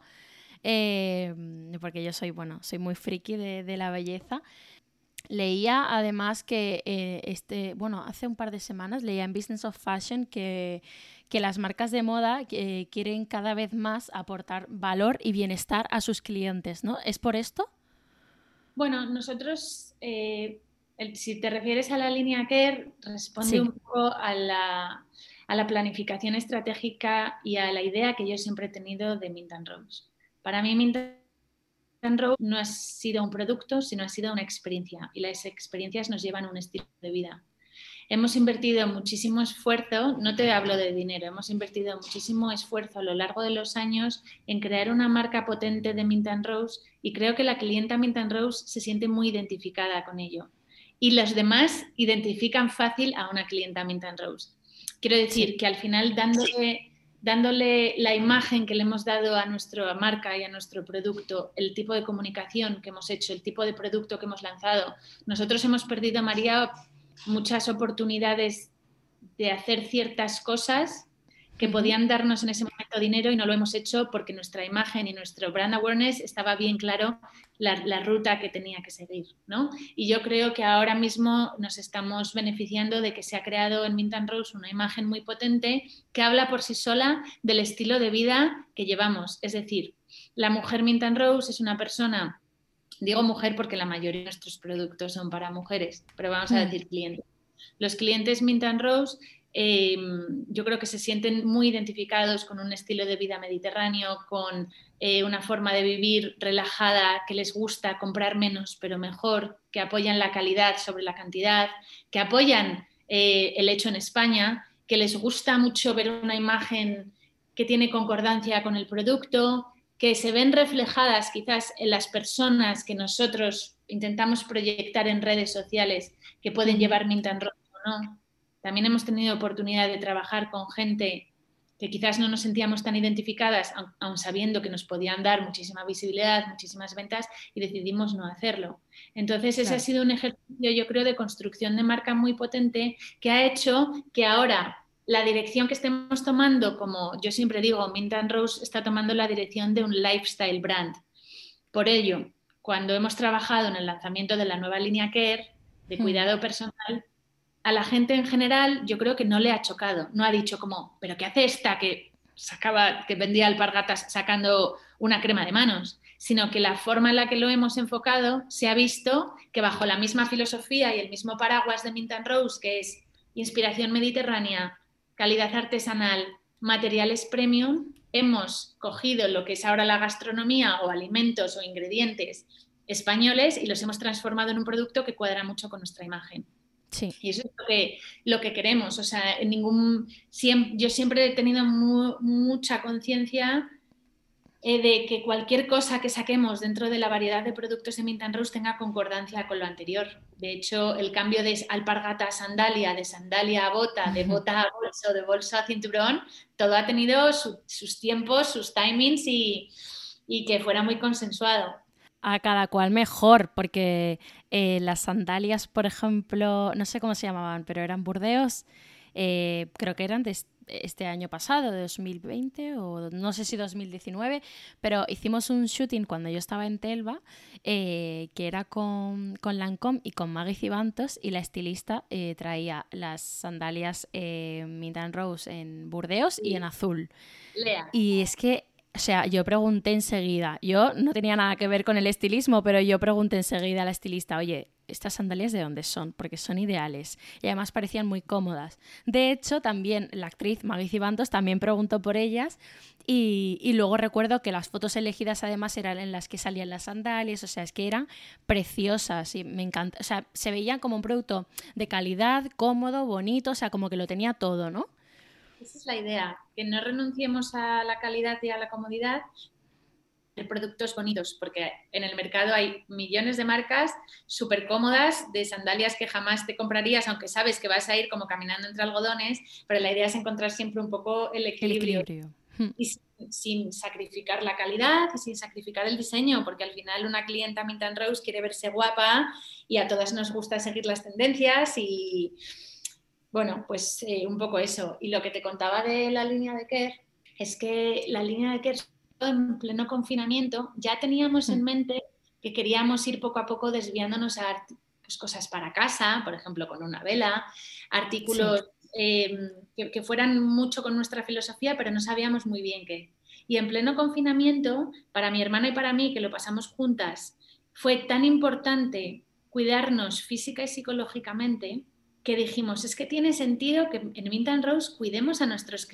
eh, porque yo soy, bueno, soy muy friki de la belleza. Leía además que eh, este, bueno, hace un par de semanas leía en Business of Fashion que, que las marcas de moda eh, quieren cada vez más aportar valor y bienestar a sus clientes, ¿no? ¿Es por esto? Bueno, nosotros, eh, el- si te refieres a la línea CARE, responde Sí. un poco a la, a la planificación estratégica y a la idea que yo siempre he tenido de Mint and Rose. Para mí, Mint and no ha sido un producto, sino ha sido una experiencia y las experiencias nos llevan a un estilo de vida. Hemos invertido muchísimo esfuerzo, no te hablo de dinero, hemos invertido muchísimo esfuerzo a lo largo de los años en crear una marca potente de Mint and Rose y creo que la clienta Mint and Rose se siente muy identificada con ello. Y los demás identifican fácil a una clienta Mint and Rose. Quiero decir que al final dándole, dándole la imagen que le hemos dado a nuestra marca y a nuestro producto, el tipo de comunicación que hemos hecho, el tipo de producto que hemos lanzado, nosotros hemos perdido, María, muchas oportunidades de hacer ciertas cosas que podían darnos en ese momento dinero y no lo hemos hecho porque nuestra imagen y nuestro brand awareness estaba bien claro la, la ruta que tenía que seguir, ¿no? Y yo creo que ahora mismo nos estamos beneficiando de que se ha creado en Mint and Rose una imagen muy potente que habla por sí sola del estilo de vida que llevamos. Es decir, la mujer Mint and Rose es una persona, digo mujer porque la mayoría de nuestros productos son para mujeres, pero vamos a Mm. decir clientes. Los clientes Mint and Rose eh, yo creo que se sienten muy identificados con un estilo de vida mediterráneo, con eh, una forma de vivir relajada, que les gusta comprar menos pero mejor, que apoyan la calidad sobre la cantidad, que apoyan eh, el hecho en España, que les gusta mucho ver una imagen que tiene concordancia con el producto, que se ven reflejadas quizás en las personas que nosotros intentamos proyectar en redes sociales que pueden llevar Mint and Rose o no. También hemos tenido oportunidad de trabajar con gente que quizás no nos sentíamos tan identificadas, aun, sabiendo que nos podían dar muchísima visibilidad, muchísimas ventas, y decidimos no hacerlo. Entonces, ese Claro. ha sido un ejercicio, yo creo, de construcción de marca muy potente que ha hecho que ahora la dirección que estemos tomando, como yo siempre digo, Mint and Rose está tomando la dirección de un lifestyle brand. Por ello, cuando hemos trabajado en el lanzamiento de la nueva línea Care de Hmm. cuidado personal, a la gente en general yo creo que no le ha chocado, no ha dicho como, pero ¿qué hace esta que sacaba, que vendía alpargatas sacando una crema de manos? Sino que la forma en la que lo hemos enfocado se ha visto que bajo la misma filosofía y el mismo paraguas de Mint and Rose, que es inspiración mediterránea, calidad artesanal, materiales premium, hemos cogido lo que es ahora la gastronomía o alimentos o ingredientes españoles y los hemos transformado en un producto que cuadra mucho con nuestra imagen. Sí. Y eso es lo que, lo que queremos. O sea, en ningún, yo siempre he tenido mucha conciencia eh, de que cualquier cosa que saquemos dentro de la variedad de productos de Mint Rose tenga concordancia con lo anterior. De hecho, el cambio de alpargata a sandalia, de sandalia a bota, de bota a bolso, de bolso a cinturón, todo ha tenido sus tiempos, sus timings y, que fuera muy consensuado. A cada cual mejor, porque eh, las sandalias, por ejemplo, no sé cómo se llamaban, pero eran burdeos, eh, creo que eran de este año pasado, de 2020 o no sé si 2019, pero hicimos un shooting cuando yo estaba en Telva, eh, que era con, con Lancome y con Maggie Cibantos, y la estilista eh, traía las sandalias eh, Mint Rose en burdeos y en azul. Y es que o sea, yo pregunté enseguida, yo no tenía nada que ver con el estilismo, pero yo pregunté enseguida a la estilista, oye, ¿estas sandalias de dónde son? Porque son ideales y además parecían muy cómodas. De hecho, también la actriz Maggie Cibantos también preguntó por ellas y, luego recuerdo que las fotos elegidas además eran en las que salían las sandalias, o sea, es que eran preciosas y me encanta, o sea, se veían como un producto de calidad, cómodo, bonito, o sea, como que lo tenía todo, ¿no? Esa es la idea, que no renunciemos a la calidad y a la comodidad de productos bonitos, porque en el mercado hay millones de marcas súper cómodas de sandalias que jamás te comprarías, aunque sabes que vas a ir como caminando entre algodones, pero la idea es encontrar siempre un poco el equilibrio. Y sin, sacrificar la calidad y sin sacrificar el diseño, porque al final una clienta Mint Rose quiere verse guapa y a todas nos gusta seguir las tendencias y, bueno, pues eh, un poco eso. Y lo que te contaba de la línea de Kerr es que la línea de Kerr en pleno confinamiento ya teníamos en mm. mente que queríamos ir poco a poco desviándonos a pues, cosas para casa, por ejemplo, con una vela, artículos em, que, fueran mucho con nuestra filosofía, pero no sabíamos muy bien qué. Y en pleno confinamiento, para mi hermana y para mí, que lo pasamos juntas, fue tan importante cuidarnos física y psicológicamente que dijimos, es que tiene sentido que en Mint Rose cuidemos a nuestros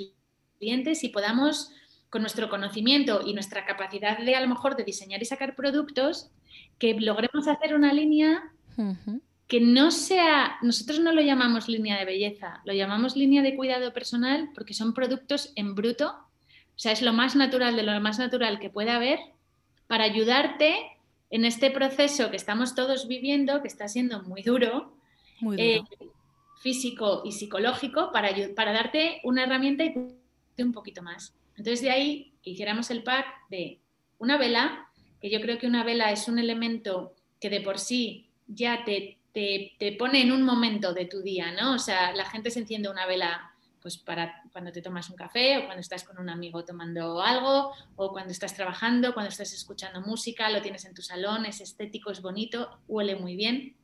clientes y podamos, con nuestro conocimiento y nuestra capacidad de a lo mejor de diseñar y sacar productos, que logremos hacer una línea que no sea, nosotros no lo llamamos línea de belleza, lo llamamos línea de cuidado personal porque son productos en bruto, o sea, es lo más natural de lo más natural que puede haber para ayudarte en este proceso que estamos todos viviendo, que está siendo muy duro, muy duro. Eh, físico y psicológico para, para darte una herramienta y un poquito más. Entonces de ahí hiciéramos el pack de una vela, que yo creo que una vela es un elemento que de por sí ya te, te, te, pone en un momento de tu día, ¿no? O sea, la gente se enciende una vela pues para cuando te tomas un café o cuando estás con un amigo tomando algo o cuando estás trabajando, cuando estás escuchando música, lo tienes en tu salón, es estético, es bonito, huele muy bien.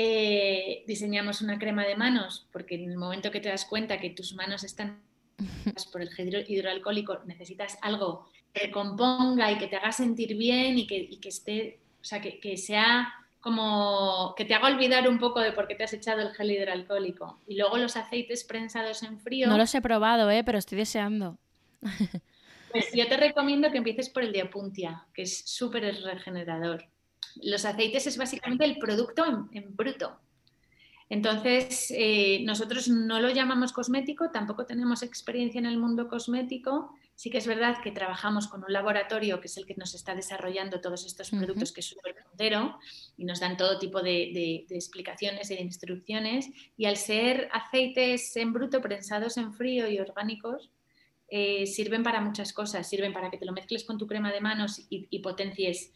Eh, diseñamos una crema de manos, porque en el momento que te das cuenta que tus manos están por el hidroalcohólico, necesitas algo que componga y que te haga sentir bien y que, esté, o sea, que, sea como que te haga olvidar un poco de por qué te has echado el gel hidroalcohólico. Y luego los aceites prensados en frío. No los he probado, ¿eh? pero estoy deseando. Pues yo te recomiendo que empieces por el de Apuntia, que es súper regenerador los aceites es básicamente el producto en, bruto. Entonces, eh, nosotros no lo llamamos cosmético, tampoco tenemos experiencia en el mundo cosmético. Sí que es verdad que trabajamos con un laboratorio que es el que nos está desarrollando todos estos productos, que es súper puntero, y nos dan todo tipo de, explicaciones y de instrucciones. Y al ser aceites en bruto, prensados en frío y orgánicos, eh, sirven para muchas cosas. Sirven para que te lo mezcles con tu crema de manos y potencies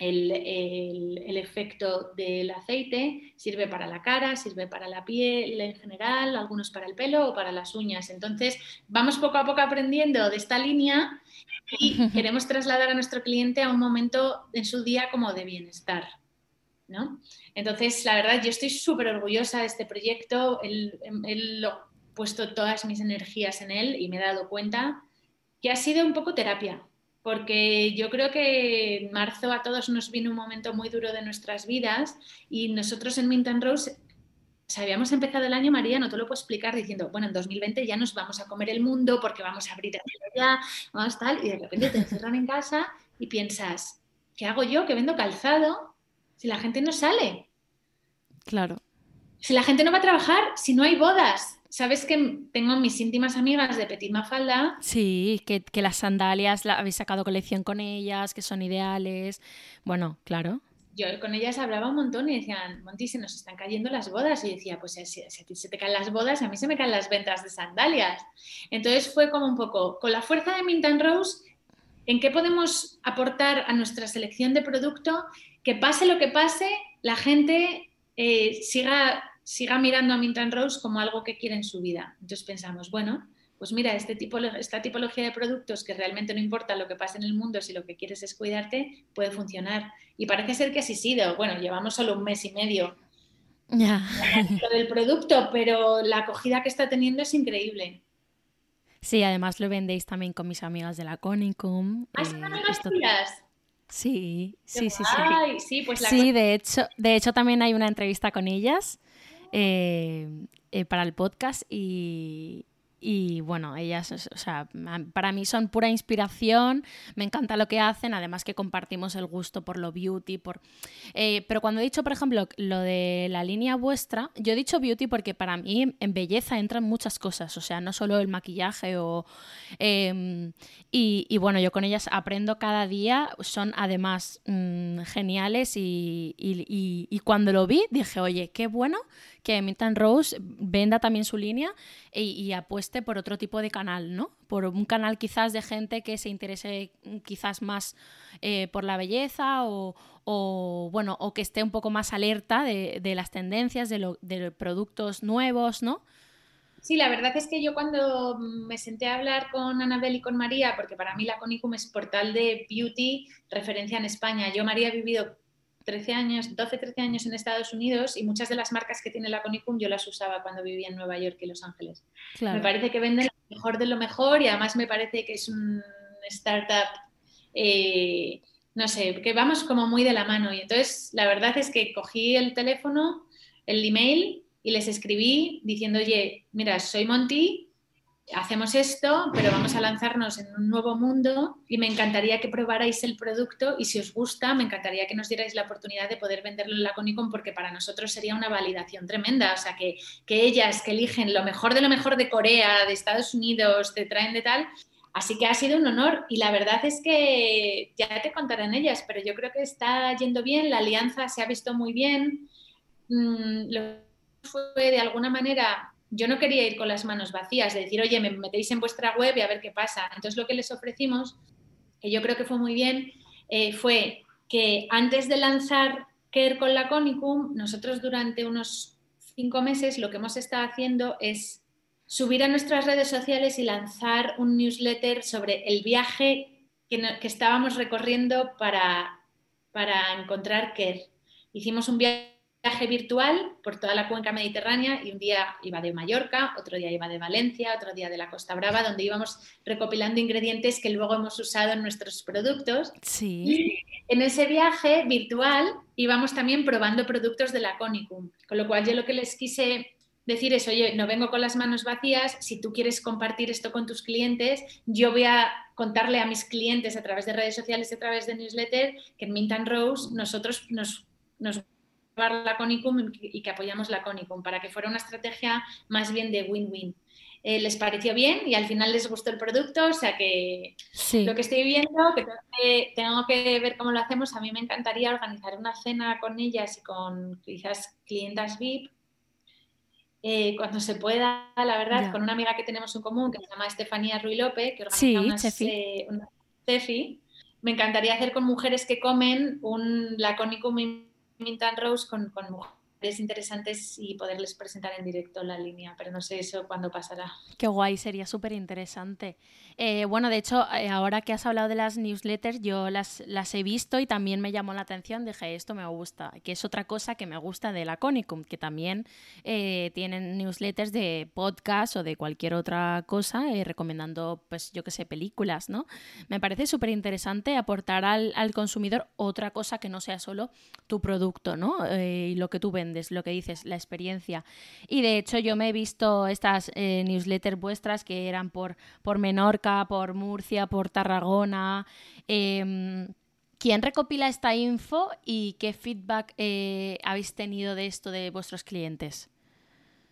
el, efecto del aceite, sirve para la cara, sirve para la piel en general, algunos para el pelo o para las uñas. Entonces, vamos poco a poco aprendiendo de esta línea y queremos trasladar a nuestro cliente a un momento en su día como de bienestar. ¿no? Entonces, la verdad, yo estoy súper orgullosa de este proyecto, he puesto todas mis energías en él y me he dado cuenta que ha sido un poco terapia, porque yo creo que en marzo a todos nos vino un momento muy duro de nuestras vidas y nosotros en Mint Rose habíamos empezado el año, María, no te lo puedo explicar, diciendo, bueno, en 2020 ya nos vamos a comer el mundo porque vamos a abrir ya, vamos tal, y de repente te encerran en casa y piensas, ¿qué hago yo que vendo calzado si la gente no sale? Claro. Si la gente no va a trabajar, si no hay bodas. ¿Sabes que tengo mis íntimas amigas de Petit Mafalda? Sí, que, que las sandalias la, habéis sacado colección con ellas, que son ideales. Bueno, claro yo con ellas hablaba un montón y decían, Monty, se nos están cayendo las bodas. Y decía, pues si, a ti se te caen las bodas, a mí se me caen las ventas de sandalias. Entonces fue como un poco, con la fuerza de Mint Rose, ¿en qué podemos aportar a nuestra selección de producto? Que pase lo que pase, la gente eh, siga, siga mirando a Mint Rose como algo que quiere en su vida. Entonces pensamos, bueno, pues mira, este tipo, esta tipología de productos que realmente no importa lo que pase en el mundo, si lo que quieres es cuidarte, puede funcionar. Y parece ser que así ha sido. Bueno, llevamos solo un mes y medio ya. lo del producto, pero la acogida que está teniendo es increíble. Sí, además lo vendéis también con mis amigas de la Conicum. ¿Ah, son eh, amigas tuyas? Sí, sí, sí, sí. Sí, pues sí de, hecho, de hecho también hay una entrevista con ellas eh, eh, para el podcast y, y bueno, ellas, o sea, para mí son pura inspiración, me encanta lo que hacen, además que compartimos el gusto por lo beauty, por... Eh, pero cuando he dicho, por ejemplo, lo de la línea vuestra, yo he dicho beauty porque para mí en belleza entran muchas cosas, o sea, no solo el maquillaje o... Em, y, bueno, yo con ellas aprendo cada día, son además mm, geniales y, y cuando lo vi dije, oye, qué bueno que Minton Rose venda también su línea y, apueste por otro tipo de canal, ¿no? Por un canal quizás de gente que se interese quizás más eh, por la belleza o, bueno, o que esté un poco más alerta de, las tendencias, de, los productos nuevos, ¿no? Sí, la verdad es que yo cuando me senté a hablar con Anabel y con María, porque para mí la Conicum es portal de beauty, referencia en España. Yo, María, he vivido 13 años, 12, 13 años en Estados Unidos y muchas de las marcas que tiene la Conicum yo las usaba cuando vivía en Nueva York y Los Ángeles. Me parece que venden lo mejor de lo mejor y además me parece que es un startup, eh, no sé, que vamos como muy de la mano. Y entonces la verdad es que cogí el teléfono, el email y les escribí diciendo, oye, mira, soy Monty, hacemos esto, pero vamos a lanzarnos en un nuevo mundo y me encantaría que probarais el producto y si os gusta, me encantaría que nos dierais la oportunidad de poder venderlo en la Conicon porque para nosotros sería una validación tremenda. O sea, que, que ellas que eligen lo mejor de lo mejor de Corea, de Estados Unidos, te traen de tal. Así que ha sido un honor y la verdad es que ya te contarán ellas, pero yo creo que está yendo bien, la alianza se ha visto muy bien. Mm, fue de alguna manera yo no quería ir con las manos vacías, de decir, oye, me metéis en vuestra web y a ver qué pasa. Entonces lo que les ofrecimos, que yo creo que fue muy bien, eh, fue que antes de lanzar Care con la Conicum, nosotros durante unos cinco meses lo que hemos estado haciendo es subir a nuestras redes sociales y lanzar un newsletter sobre el viaje que, que estábamos recorriendo para, para encontrar Care. Hicimos un viaje viaje virtual por toda la cuenca mediterránea y un día iba de Mallorca, otro día iba de Valencia, otro día de la Costa Brava, donde íbamos recopilando ingredientes que luego hemos usado en nuestros productos. Sí. Y en ese viaje virtual íbamos también probando productos de la Conicum, con lo cual yo lo que les quise decir es, oye, no vengo con las manos vacías, si tú quieres compartir esto con tus clientes, yo voy a contarle a mis clientes a través de redes sociales, a través de newsletter, que en Mint Rose nosotros nos, nos la Conicum y que apoyamos la Conicum para que fuera una estrategia más bien de win-win. Eh, les pareció bien y al final les gustó el producto, o sea que lo que estoy viendo, que tengo, que ver cómo lo hacemos, a mí me encantaría organizar una cena con ellas y con quizás clientas VIP, eh, cuando se pueda, la verdad, con una amiga que tenemos en común que se llama Estefanía Ruy López, que organiza sí, eh, una Cefi. Me encantaría hacer con mujeres que comen un Laconicum Mintan Rose con, con mujeres interesantes y poderles presentar en directo la línea, pero no sé eso cuándo pasará. Qué guay, sería súper interesante. Eh, bueno, de hecho, eh, ahora que has hablado de las newsletters, yo las, las he visto y también me llamó la atención, dije, esto me gusta, que es otra cosa que me gusta de la Conicum, que también eh, tienen newsletters de podcast o de cualquier otra cosa, recomendando, pues yo qué sé, películas, ¿no? Me parece súper interesante aportar al, al, consumidor otra cosa que no sea solo tu producto, ¿no? y lo que tú vendes lo que dices, la experiencia. Y de hecho yo me he visto estas eh, newsletters vuestras que eran por, por Menorca, por Murcia, por Tarragona. Em, ¿Quién recopila esta info y qué feedback eh, habéis tenido de esto de vuestros clientes?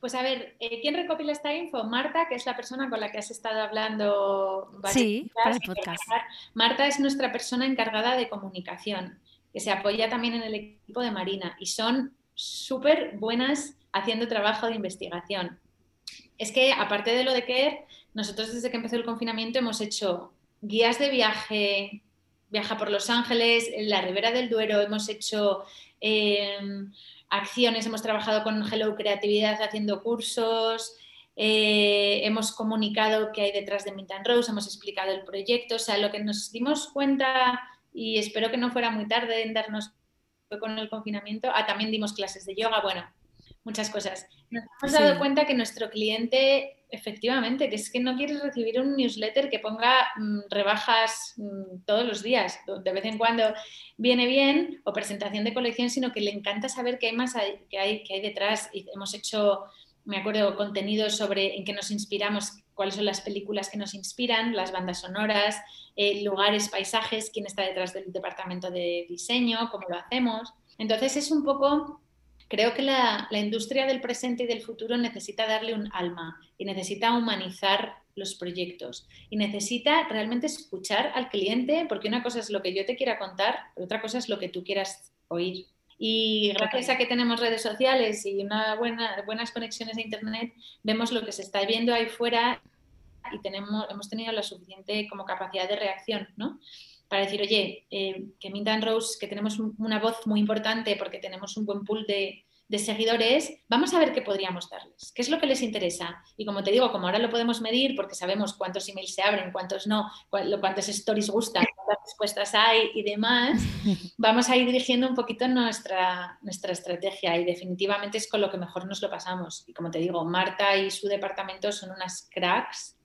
Pues a ver, eh, ¿quién recopila esta info? Marta, que es la persona con la que has estado hablando. Sí, para el podcast. Marta es nuestra persona encargada de comunicación, que se apoya también en el equipo de Marina y son súper buenas haciendo trabajo de investigación. Es que aparte de lo de Care, nosotros desde que empezó el confinamiento hemos hecho guías de viaje, viaja por Los Ángeles, en la Ribera del Duero, hemos hecho em, acciones, hemos trabajado con Hello Creatividad haciendo cursos, eh, hemos comunicado qué hay detrás de Mint Rose, hemos explicado el proyecto, o sea, lo que nos dimos cuenta, y espero que no fuera muy tarde en darnos con el confinamiento, ah, también dimos clases de yoga, bueno, muchas cosas. Nos hemos dado cuenta que nuestro cliente, efectivamente, que es que no quiere recibir un newsletter que ponga mm, rebajas mm, todos los días, de vez en cuando viene bien, o presentación de colección, sino que le encanta saber qué hay más qué hay, qué hay detrás. Y hemos hecho, me acuerdo, contenidos sobre en qué nos inspiramos, cuáles son las películas que nos inspiran, las bandas sonoras, eh, lugares, paisajes, quién está detrás del departamento de diseño, cómo lo hacemos. Entonces es un poco Creo que la, industria del presente y del futuro necesita darle un alma y necesita humanizar los proyectos y necesita realmente escuchar al cliente, porque una cosa es lo que yo te quiera contar, pero otra cosa es lo que tú quieras oír. Y gracias a que tenemos redes sociales y una buena, buenas conexiones a Internet, vemos lo que se está viendo ahí fuera y tenemos, hemos tenido la suficiente como capacidad de reacción, ¿no? para decir, oye, eh, que Mint Rose, que tenemos una voz muy importante porque tenemos un buen pool de, seguidores, vamos a ver qué podríamos darles, qué es lo que les interesa. Y como te digo, como ahora lo podemos medir porque sabemos cuántos emails se abren, cuántos no, cuántos stories gustan, cuántas respuestas hay y demás, vamos a ir dirigiendo un poquito nuestra, nuestra estrategia y definitivamente es con lo que mejor nos lo pasamos. Y como te digo, Marta y su departamento son unas cracks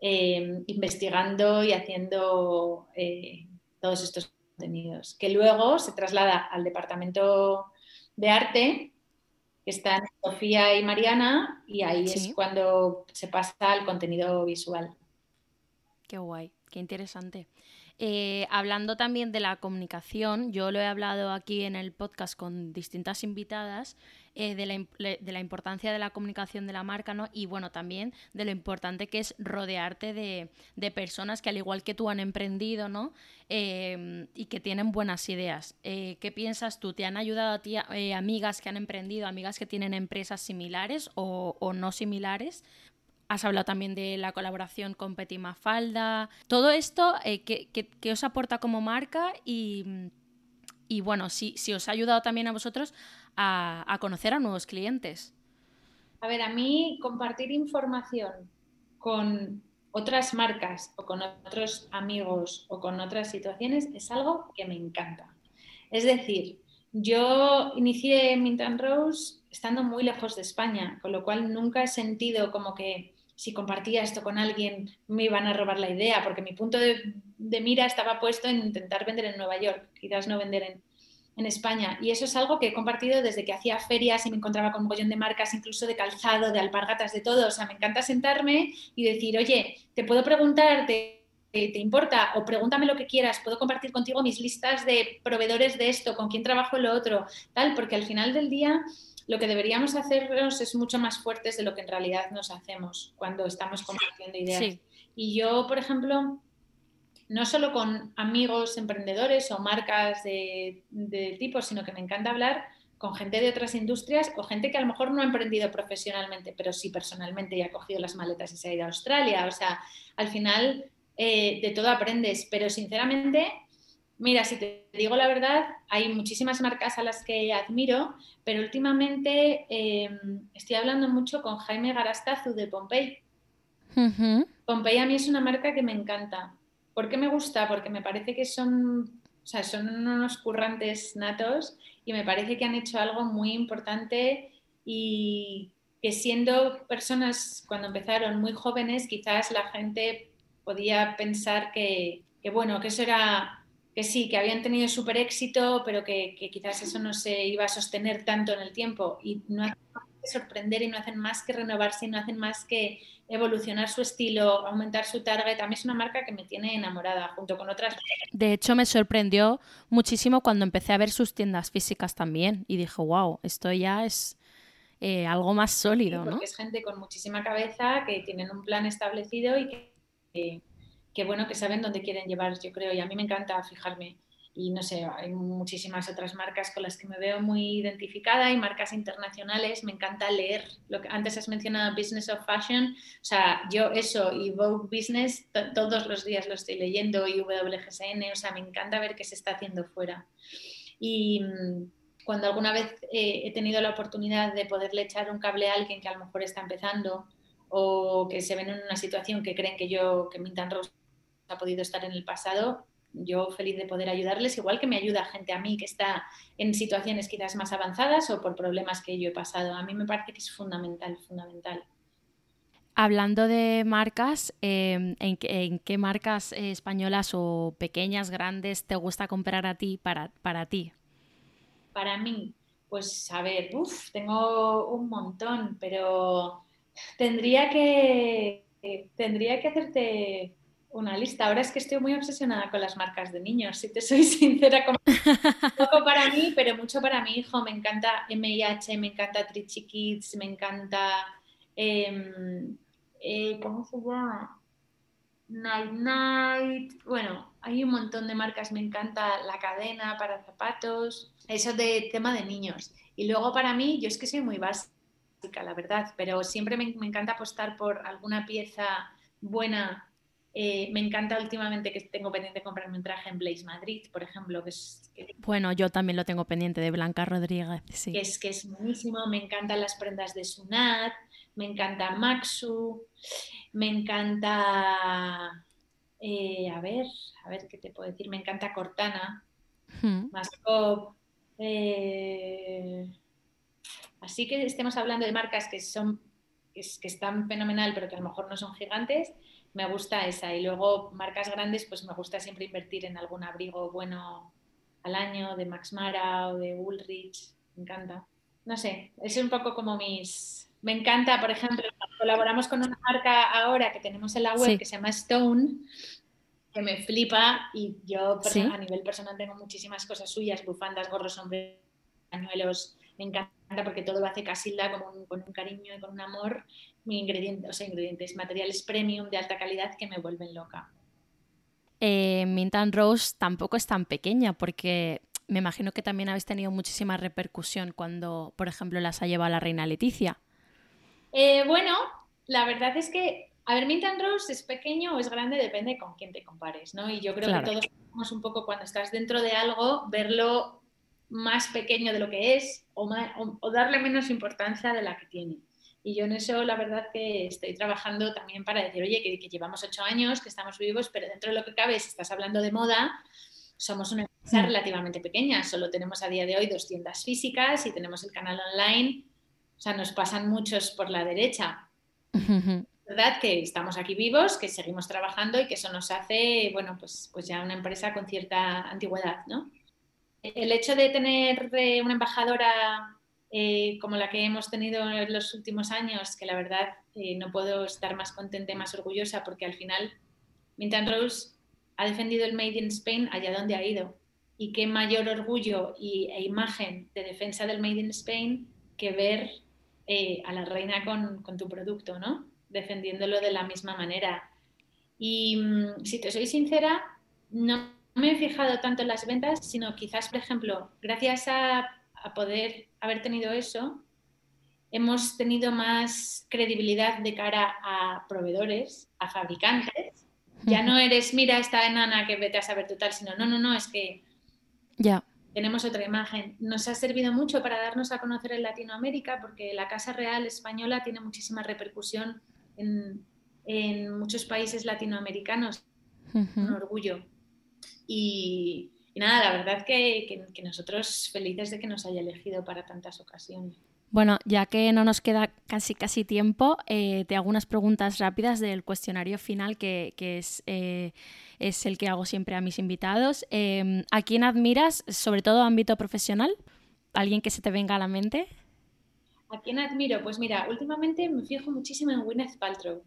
eh, investigando y haciendo eh, todos estos contenidos, que luego se traslada al departamento de arte, están Sofía y Mariana, y ahí es cuando se pasa al contenido visual. Qué guay, qué interesante. Eh, hablando también de la comunicación, yo lo he hablado aquí en el podcast con distintas invitadas eh, de, la, importancia de la comunicación de la marca, ¿no? Y bueno, también de lo importante que es rodearte de, personas que al igual que tú han emprendido, ¿no? Em, y que tienen buenas ideas. Eh, ¿Qué piensas tú? ¿Te han ayudado a ti amigas que han emprendido, amigas que tienen empresas similares o no similares? Has hablado también de la colaboración con Petit Mafalda. Todo esto, eh, ¿qué, os aporta como marca? Y, bueno, si, si, os ha ayudado también a vosotros a, conocer a nuevos clientes. A ver, a mí compartir información con otras marcas o con otros amigos o con otras situaciones es algo que me encanta. Es decir, yo inicié Mint Rose estando muy lejos de España, con lo cual nunca he sentido como que si compartía esto con alguien me iban a robar la idea, porque mi punto de, mira estaba puesto en intentar vender en Nueva York, quizás no vender en, España. Y eso es algo que he compartido desde que hacía ferias y me encontraba con un mogollón de marcas, incluso de calzado, de alpargatas, de todo. O sea, me encanta sentarme y decir, oye, te puedo preguntar, ¿te, importa? O pregúntame lo que quieras, puedo compartir contigo mis listas de proveedores de esto, con quién trabajo lo otro, tal, porque al final del día lo que deberíamos hacernos es mucho más fuertes de lo que en realidad nos hacemos cuando estamos compartiendo ideas. Y yo, por ejemplo, no solo con amigos emprendedores o marcas de, de tipo, sino que me encanta hablar con gente de otras industrias o gente que a lo mejor no ha emprendido profesionalmente, pero sí personalmente y ha cogido las maletas y se ha ido a Australia. O sea, al final eh, de todo aprendes, pero sinceramente Mira, si te digo la verdad, hay muchísimas marcas a las que admiro, pero últimamente em, estoy hablando mucho con Jaime Garastazu de Pompey. Pompey a mí es una marca que me encanta. ¿Por qué me gusta? Porque me parece que son, son unos currantes natos y me parece que han hecho algo muy importante y que siendo personas cuando empezaron muy jóvenes, quizás la gente podía pensar que, que bueno, que eso era que sí, que habían tenido súper éxito, pero que, quizás eso no se iba a sostener tanto en el tiempo y no hacen más que sorprender y no hacen más que renovarse y no hacen más que evolucionar su estilo, aumentar su target. A mí es una marca que me tiene enamorada junto con otras. De hecho, me sorprendió muchísimo cuando empecé a ver sus tiendas físicas también y dije, wow, esto ya es eh, algo más sólido, ¿no? Es gente con muchísima cabeza, que tienen un plan establecido y que que bueno, que saben dónde quieren llevar, yo creo, y a mí me encanta fijarme. Y no sé, hay muchísimas otras marcas con las que me veo muy identificada y marcas internacionales. Me encanta leer. Lo que antes has mencionado Business of Fashion. O sea, yo eso y Vogue Business todos los días lo estoy leyendo y WGSN. O sea, me encanta ver qué se está haciendo fuera. Y mm, cuando alguna vez eh, he tenido la oportunidad de poderle echar un cable a alguien que a lo mejor está empezando o que se ven en una situación que creen que yo, que Mintan Rose ha podido estar en el pasado, yo feliz de poder ayudarles, igual que me ayuda gente a mí que está en situaciones quizás más avanzadas o por problemas que yo he pasado. A mí me parece que es fundamental, fundamental. Hablando de marcas, em, ¿en, qué, marcas españolas o pequeñas, grandes te gusta comprar a ti para, para ti? Para mí, pues a ver, uf, tengo un montón, pero tendría que, tendría que hacerte una lista. Ahora es que estoy muy obsesionada con las marcas de niños, si te soy sincera. Como... poco para mí, pero mucho para mi hijo. Me encanta MIH, me encanta Trichy Kids, me encanta. Em, eh, ¿Cómo se llama? Night Night. Bueno, hay un montón de marcas. Me encanta la cadena para zapatos. Eso de tema de niños. Y luego para mí, yo es que soy muy básica, la verdad, pero siempre me, me encanta apostar por alguna pieza buena eh, me encanta últimamente que tengo pendiente comprarme un traje en Blaze Madrid, por ejemplo. Que es, Bueno, yo también lo tengo pendiente de Blanca Rodríguez. Sí. Que, es, que es buenísimo. Me encantan las prendas de Sunat, me encanta Maxu, me encanta. Eh, a ver, a ver qué te puedo decir. Me encanta Cortana, hmm. eh, así que estemos hablando de marcas que son que están fenomenal, pero que a lo mejor no son gigantes me gusta esa. Y luego marcas grandes, pues me gusta siempre invertir en algún abrigo bueno al año, de Max Mara o de Woolrich, me encanta. No sé, es un poco como mis... Me encanta, por ejemplo, colaboramos con una marca ahora que tenemos en la web que se llama Stone, que me flipa y yo a nivel personal tengo muchísimas cosas suyas, bufandas, gorros, sombreros, pañuelos, me encanta porque todo lo hace Casilda con un, con un cariño y con un amor mi ingrediente, o sea, ingredientes, materiales premium de alta calidad que me vuelven loca. Eh, Mint Rose tampoco es tan pequeña porque me imagino que también habéis tenido muchísima repercusión cuando, por ejemplo, las ha llevado la reina Leticia. Eh, bueno, la verdad es que, a ver, Mint Rose es pequeño o es grande, depende con quién te compares, ¿no? Y yo creo que todos un poco cuando estás dentro de algo, verlo más pequeño de lo que es o, o darle menos importancia de la que tiene. Y yo en eso la verdad que estoy trabajando también para decir, oye, que, llevamos ocho años, que estamos vivos, pero dentro de lo que cabe, si estás hablando de moda, somos una empresa mm. relativamente pequeña. Solo tenemos a día de hoy dos tiendas físicas y tenemos el canal online. O sea, nos pasan muchos por la derecha. verdad que estamos aquí vivos, que seguimos trabajando y que eso nos hace, bueno, pues, pues ya una empresa con cierta antigüedad, ¿no? El hecho de tener eh, una embajadora eh, como la que hemos tenido en los últimos años, que la verdad eh, no puedo estar más contenta y más orgullosa porque al final Mintan Rose ha defendido el Made in Spain allá donde ha ido. Y qué mayor orgullo y, e imagen de defensa del Made in Spain que ver a la reina con, con, tu producto, ¿no? Defendiéndolo de la misma manera. Y mm, si te soy sincera, no me he fijado tanto en las ventas, sino quizás, por ejemplo, gracias a a poder haber tenido eso, hemos tenido más credibilidad de cara a proveedores, a fabricantes. Ya no eres, mira esta enana que vete a saber total, sino no, no, no, es que ya. tenemos otra imagen. Nos ha servido mucho para darnos a conocer en Latinoamérica porque la Casa Real Española tiene muchísima repercusión en, muchos países latinoamericanos. Un orgullo. Y, y nada, la verdad que, que, nosotros felices de que nos haya elegido para tantas ocasiones. Bueno, ya que no nos queda casi casi tiempo, eh, te hago unas preguntas rápidas del cuestionario final que, es, eh, es, el que hago siempre a mis invitados. Em, ¿A quién admiras, sobre todo ámbito profesional? ¿Alguien que se te venga a la mente? ¿A quién admiro? Pues mira, últimamente me fijo muchísimo en Gwyneth Paltrow.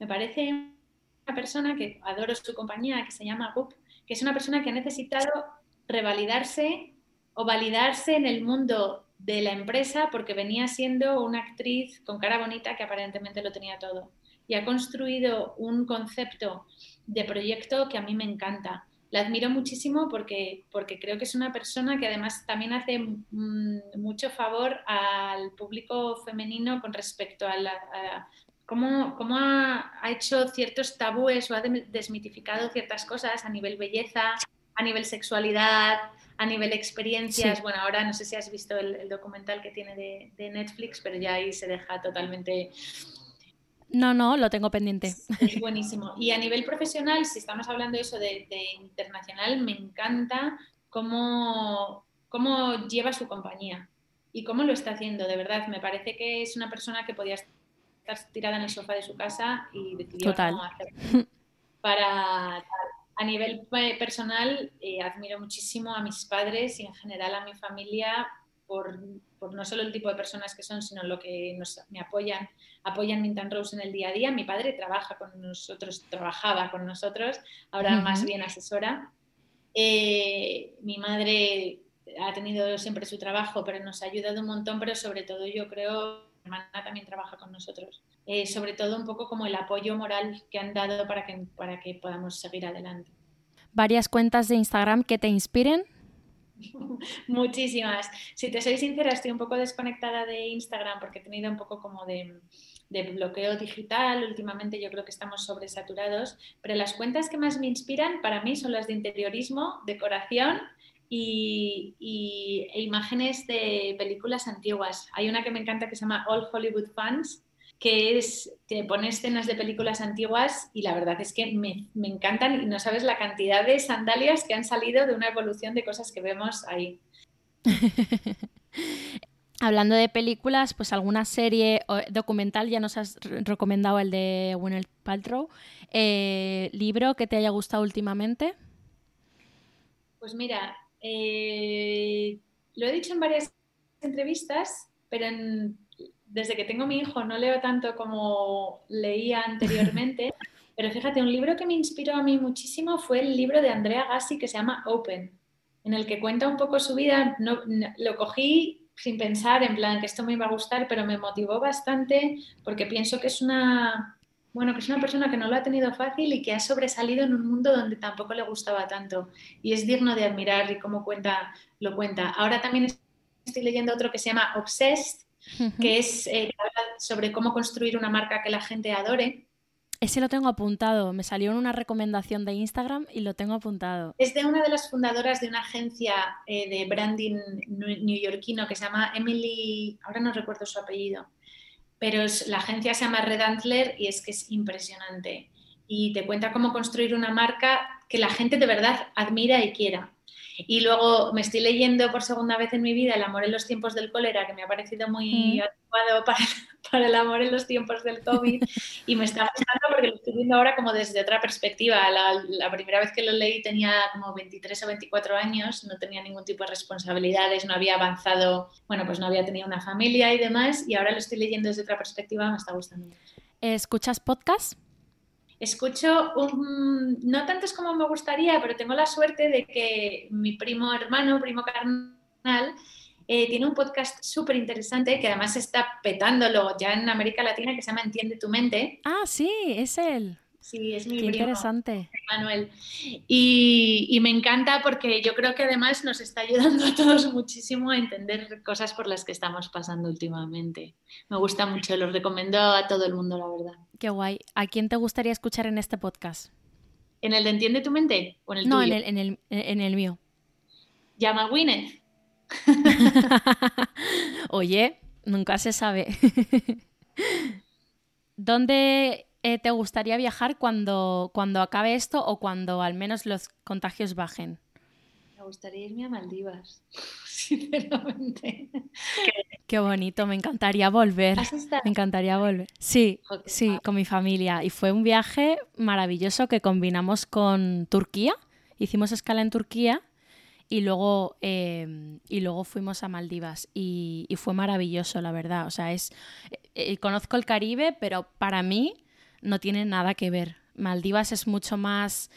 Me parece una persona que adoro su compañía, que se llama Goop, que es una persona que ha necesitado revalidarse o validarse en el mundo de la empresa porque venía siendo una actriz con cara bonita que aparentemente lo tenía todo. Y ha construido un concepto de proyecto que a mí me encanta. La admiro muchísimo porque, porque creo que es una persona que además también hace mucho favor al público femenino con respecto a, la, cómo, cómo ha, ha, hecho ciertos tabúes o ha desmitificado ciertas cosas a nivel belleza, a nivel sexualidad, a nivel experiencias. Bueno, ahora no sé si has visto el, documental que tiene de, Netflix, pero ya ahí se deja totalmente... No, no, lo tengo pendiente. Es buenísimo. Y a nivel profesional, si estamos hablando de eso de, internacional, me encanta cómo, cómo lleva su compañía y cómo lo está haciendo. De verdad, me parece que es una persona que podía estar tirada en el sofá de su casa y decidió Total. hacerlo para a nivel personal, eh, admiro muchísimo a mis padres y en general a mi familia por, por, no solo el tipo de personas que son, sino lo que nos, me apoyan, apoyan Mintan Rose en el día a día. Mi padre trabaja con nosotros, trabajaba con nosotros, ahora más bien asesora. Eh, mi madre ha tenido siempre su trabajo, pero nos ha ayudado un montón, pero sobre todo yo creo hermana también trabaja con nosotros. Eh, sobre todo un poco como el apoyo moral que han dado para que, para que podamos seguir adelante. ¿Varias cuentas de Instagram que te inspiren? Muchísimas. Si te soy sincera, estoy un poco desconectada de Instagram porque he tenido un poco como de, de, bloqueo digital. Últimamente yo creo que estamos sobresaturados, pero las cuentas que más me inspiran para mí son las de interiorismo, decoración y, e imágenes de películas antiguas. Hay una que me encanta que se llama All Hollywood Fans, que es, te pone escenas de películas antiguas y la verdad es que me, me, encantan y no sabes la cantidad de sandalias que han salido de una evolución de cosas que vemos ahí. Hablando de películas, pues alguna serie documental, ya nos has recomendado el de Gwyneth Paltrow. Eh, ¿Libro que te haya gustado últimamente? Pues mira, eh, lo he dicho en varias entrevistas, pero desde que tengo mi hijo no leo tanto como leía anteriormente. pero fíjate, un libro que me inspiró a mí muchísimo fue el libro de Andrea Gassi que se llama Open, en el que cuenta un poco su vida. lo cogí sin pensar, en plan que esto me iba a gustar, pero me motivó bastante porque pienso que es una, bueno, que es una persona que no lo ha tenido fácil y que ha sobresalido en un mundo donde tampoco le gustaba tanto. Y es digno de admirar y cómo cuenta, lo cuenta. Ahora también estoy leyendo otro que se llama Obsessed, que es eh, sobre cómo construir una marca que la gente adore. Ese lo tengo apuntado, me salió en una recomendación de Instagram y lo tengo apuntado. Es de una de las fundadoras de una agencia eh, de branding neoyorquino que se llama Emily, ahora no recuerdo su apellido, pero la agencia se llama Red Antler y es que es impresionante. Y te cuenta cómo construir una marca que la gente de verdad admira y quiera. Y luego me estoy leyendo por segunda vez en mi vida El amor en los tiempos del cólera, que me ha parecido muy adecuado para, para, el amor en los tiempos del COVID. y me está gustando porque lo estoy viendo ahora como desde otra perspectiva. La, la, primera vez que lo leí tenía como 23 o 24 años, no tenía ningún tipo de responsabilidades, no había avanzado, bueno, pues no había tenido una familia y demás. Y ahora lo estoy leyendo desde otra perspectiva, me está gustando. ¿Escuchas podcast? Escucho, no tantos como me gustaría, pero tengo la suerte de que mi primo hermano, primo carnal, eh, tiene un podcast súper interesante que además está petándolo ya en América Latina que se llama Entiende tu mente. Ah, sí, es él. Sí, es mi Qué interesante. Manuel. Y, me encanta porque yo creo que además nos está ayudando a todos muchísimo a entender cosas por las que estamos pasando últimamente. Me gusta mucho, lo recomiendo a todo el mundo, la verdad. Qué guay. ¿A quién te gustaría escuchar en este podcast? ¿En el de Entiende tu mente o en el no, en el, en, el, en el mío. Llama a Gwyneth. Oye, nunca se sabe. ¿Dónde eh, te gustaría viajar cuando, cuando acabe esto o cuando al menos los contagios bajen? Me gustaría irme a Maldivas, sinceramente. Qué bonito, me encantaría volver. Me encantaría volver. Sí, sí, con mi familia. Y fue un viaje maravilloso que combinamos con Turquía. Hicimos escala en Turquía y luego, em, y luego fuimos a Maldivas y, fue maravilloso, la verdad. O sea, es eh, eh, conozco el Caribe, pero para mí no tiene nada que ver. Maldivas es mucho más,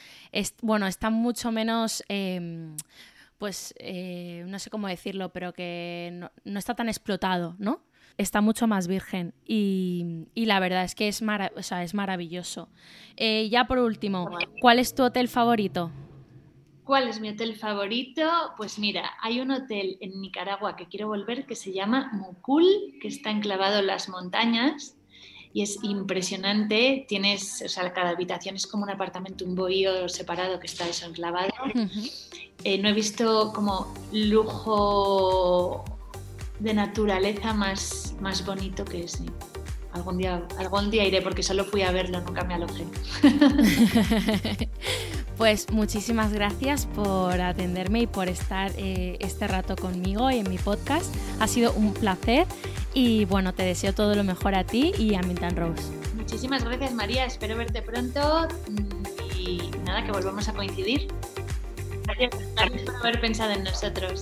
bueno, está mucho menos, em, pues, eh, no sé cómo decirlo, pero que no, está tan explotado, ¿no? Está mucho más virgen y, la verdad es que es, es maravilloso. ya por último, ¿cuál es tu hotel favorito? ¿Cuál es mi hotel favorito? Pues mira, hay un hotel en Nicaragua que quiero volver que se llama Mucul, que está enclavado en las montañas y es impresionante. Tienes, o sea, cada habitación es como un apartamento, un bohío separado que está eso enclavado. Eh, no he visto como lujo de naturaleza más, más bonito que ese. Algún día, algún día iré porque solo fui a verlo, nunca me alojé. Pues muchísimas gracias por atenderme y por estar eh, este rato conmigo y en mi podcast. Ha sido un placer y bueno, te deseo todo lo mejor a ti y a Mintan Rose. Muchísimas gracias María, espero verte pronto y nada, que volvamos a coincidir. gracias por haber pensado en nosotros.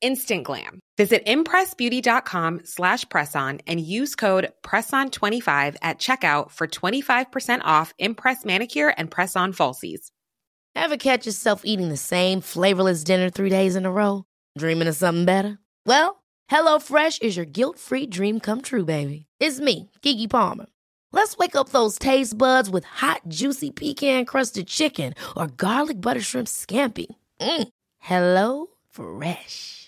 instant glam. Visit impressbeauty.com slash presson and use code PRESSON25 at checkout for 25% off Impress Manicure and Press-On Falsies. Ever catch yourself eating the same flavorless dinner three days in a row? Dreaming of something better? Well, HelloFresh is your guilt-free dream come true, baby. It's me, Kiki Palmer. Let's wake up those taste buds with hot, juicy pecan-crusted chicken or garlic butter shrimp scampi. Mm. Hello Fresh.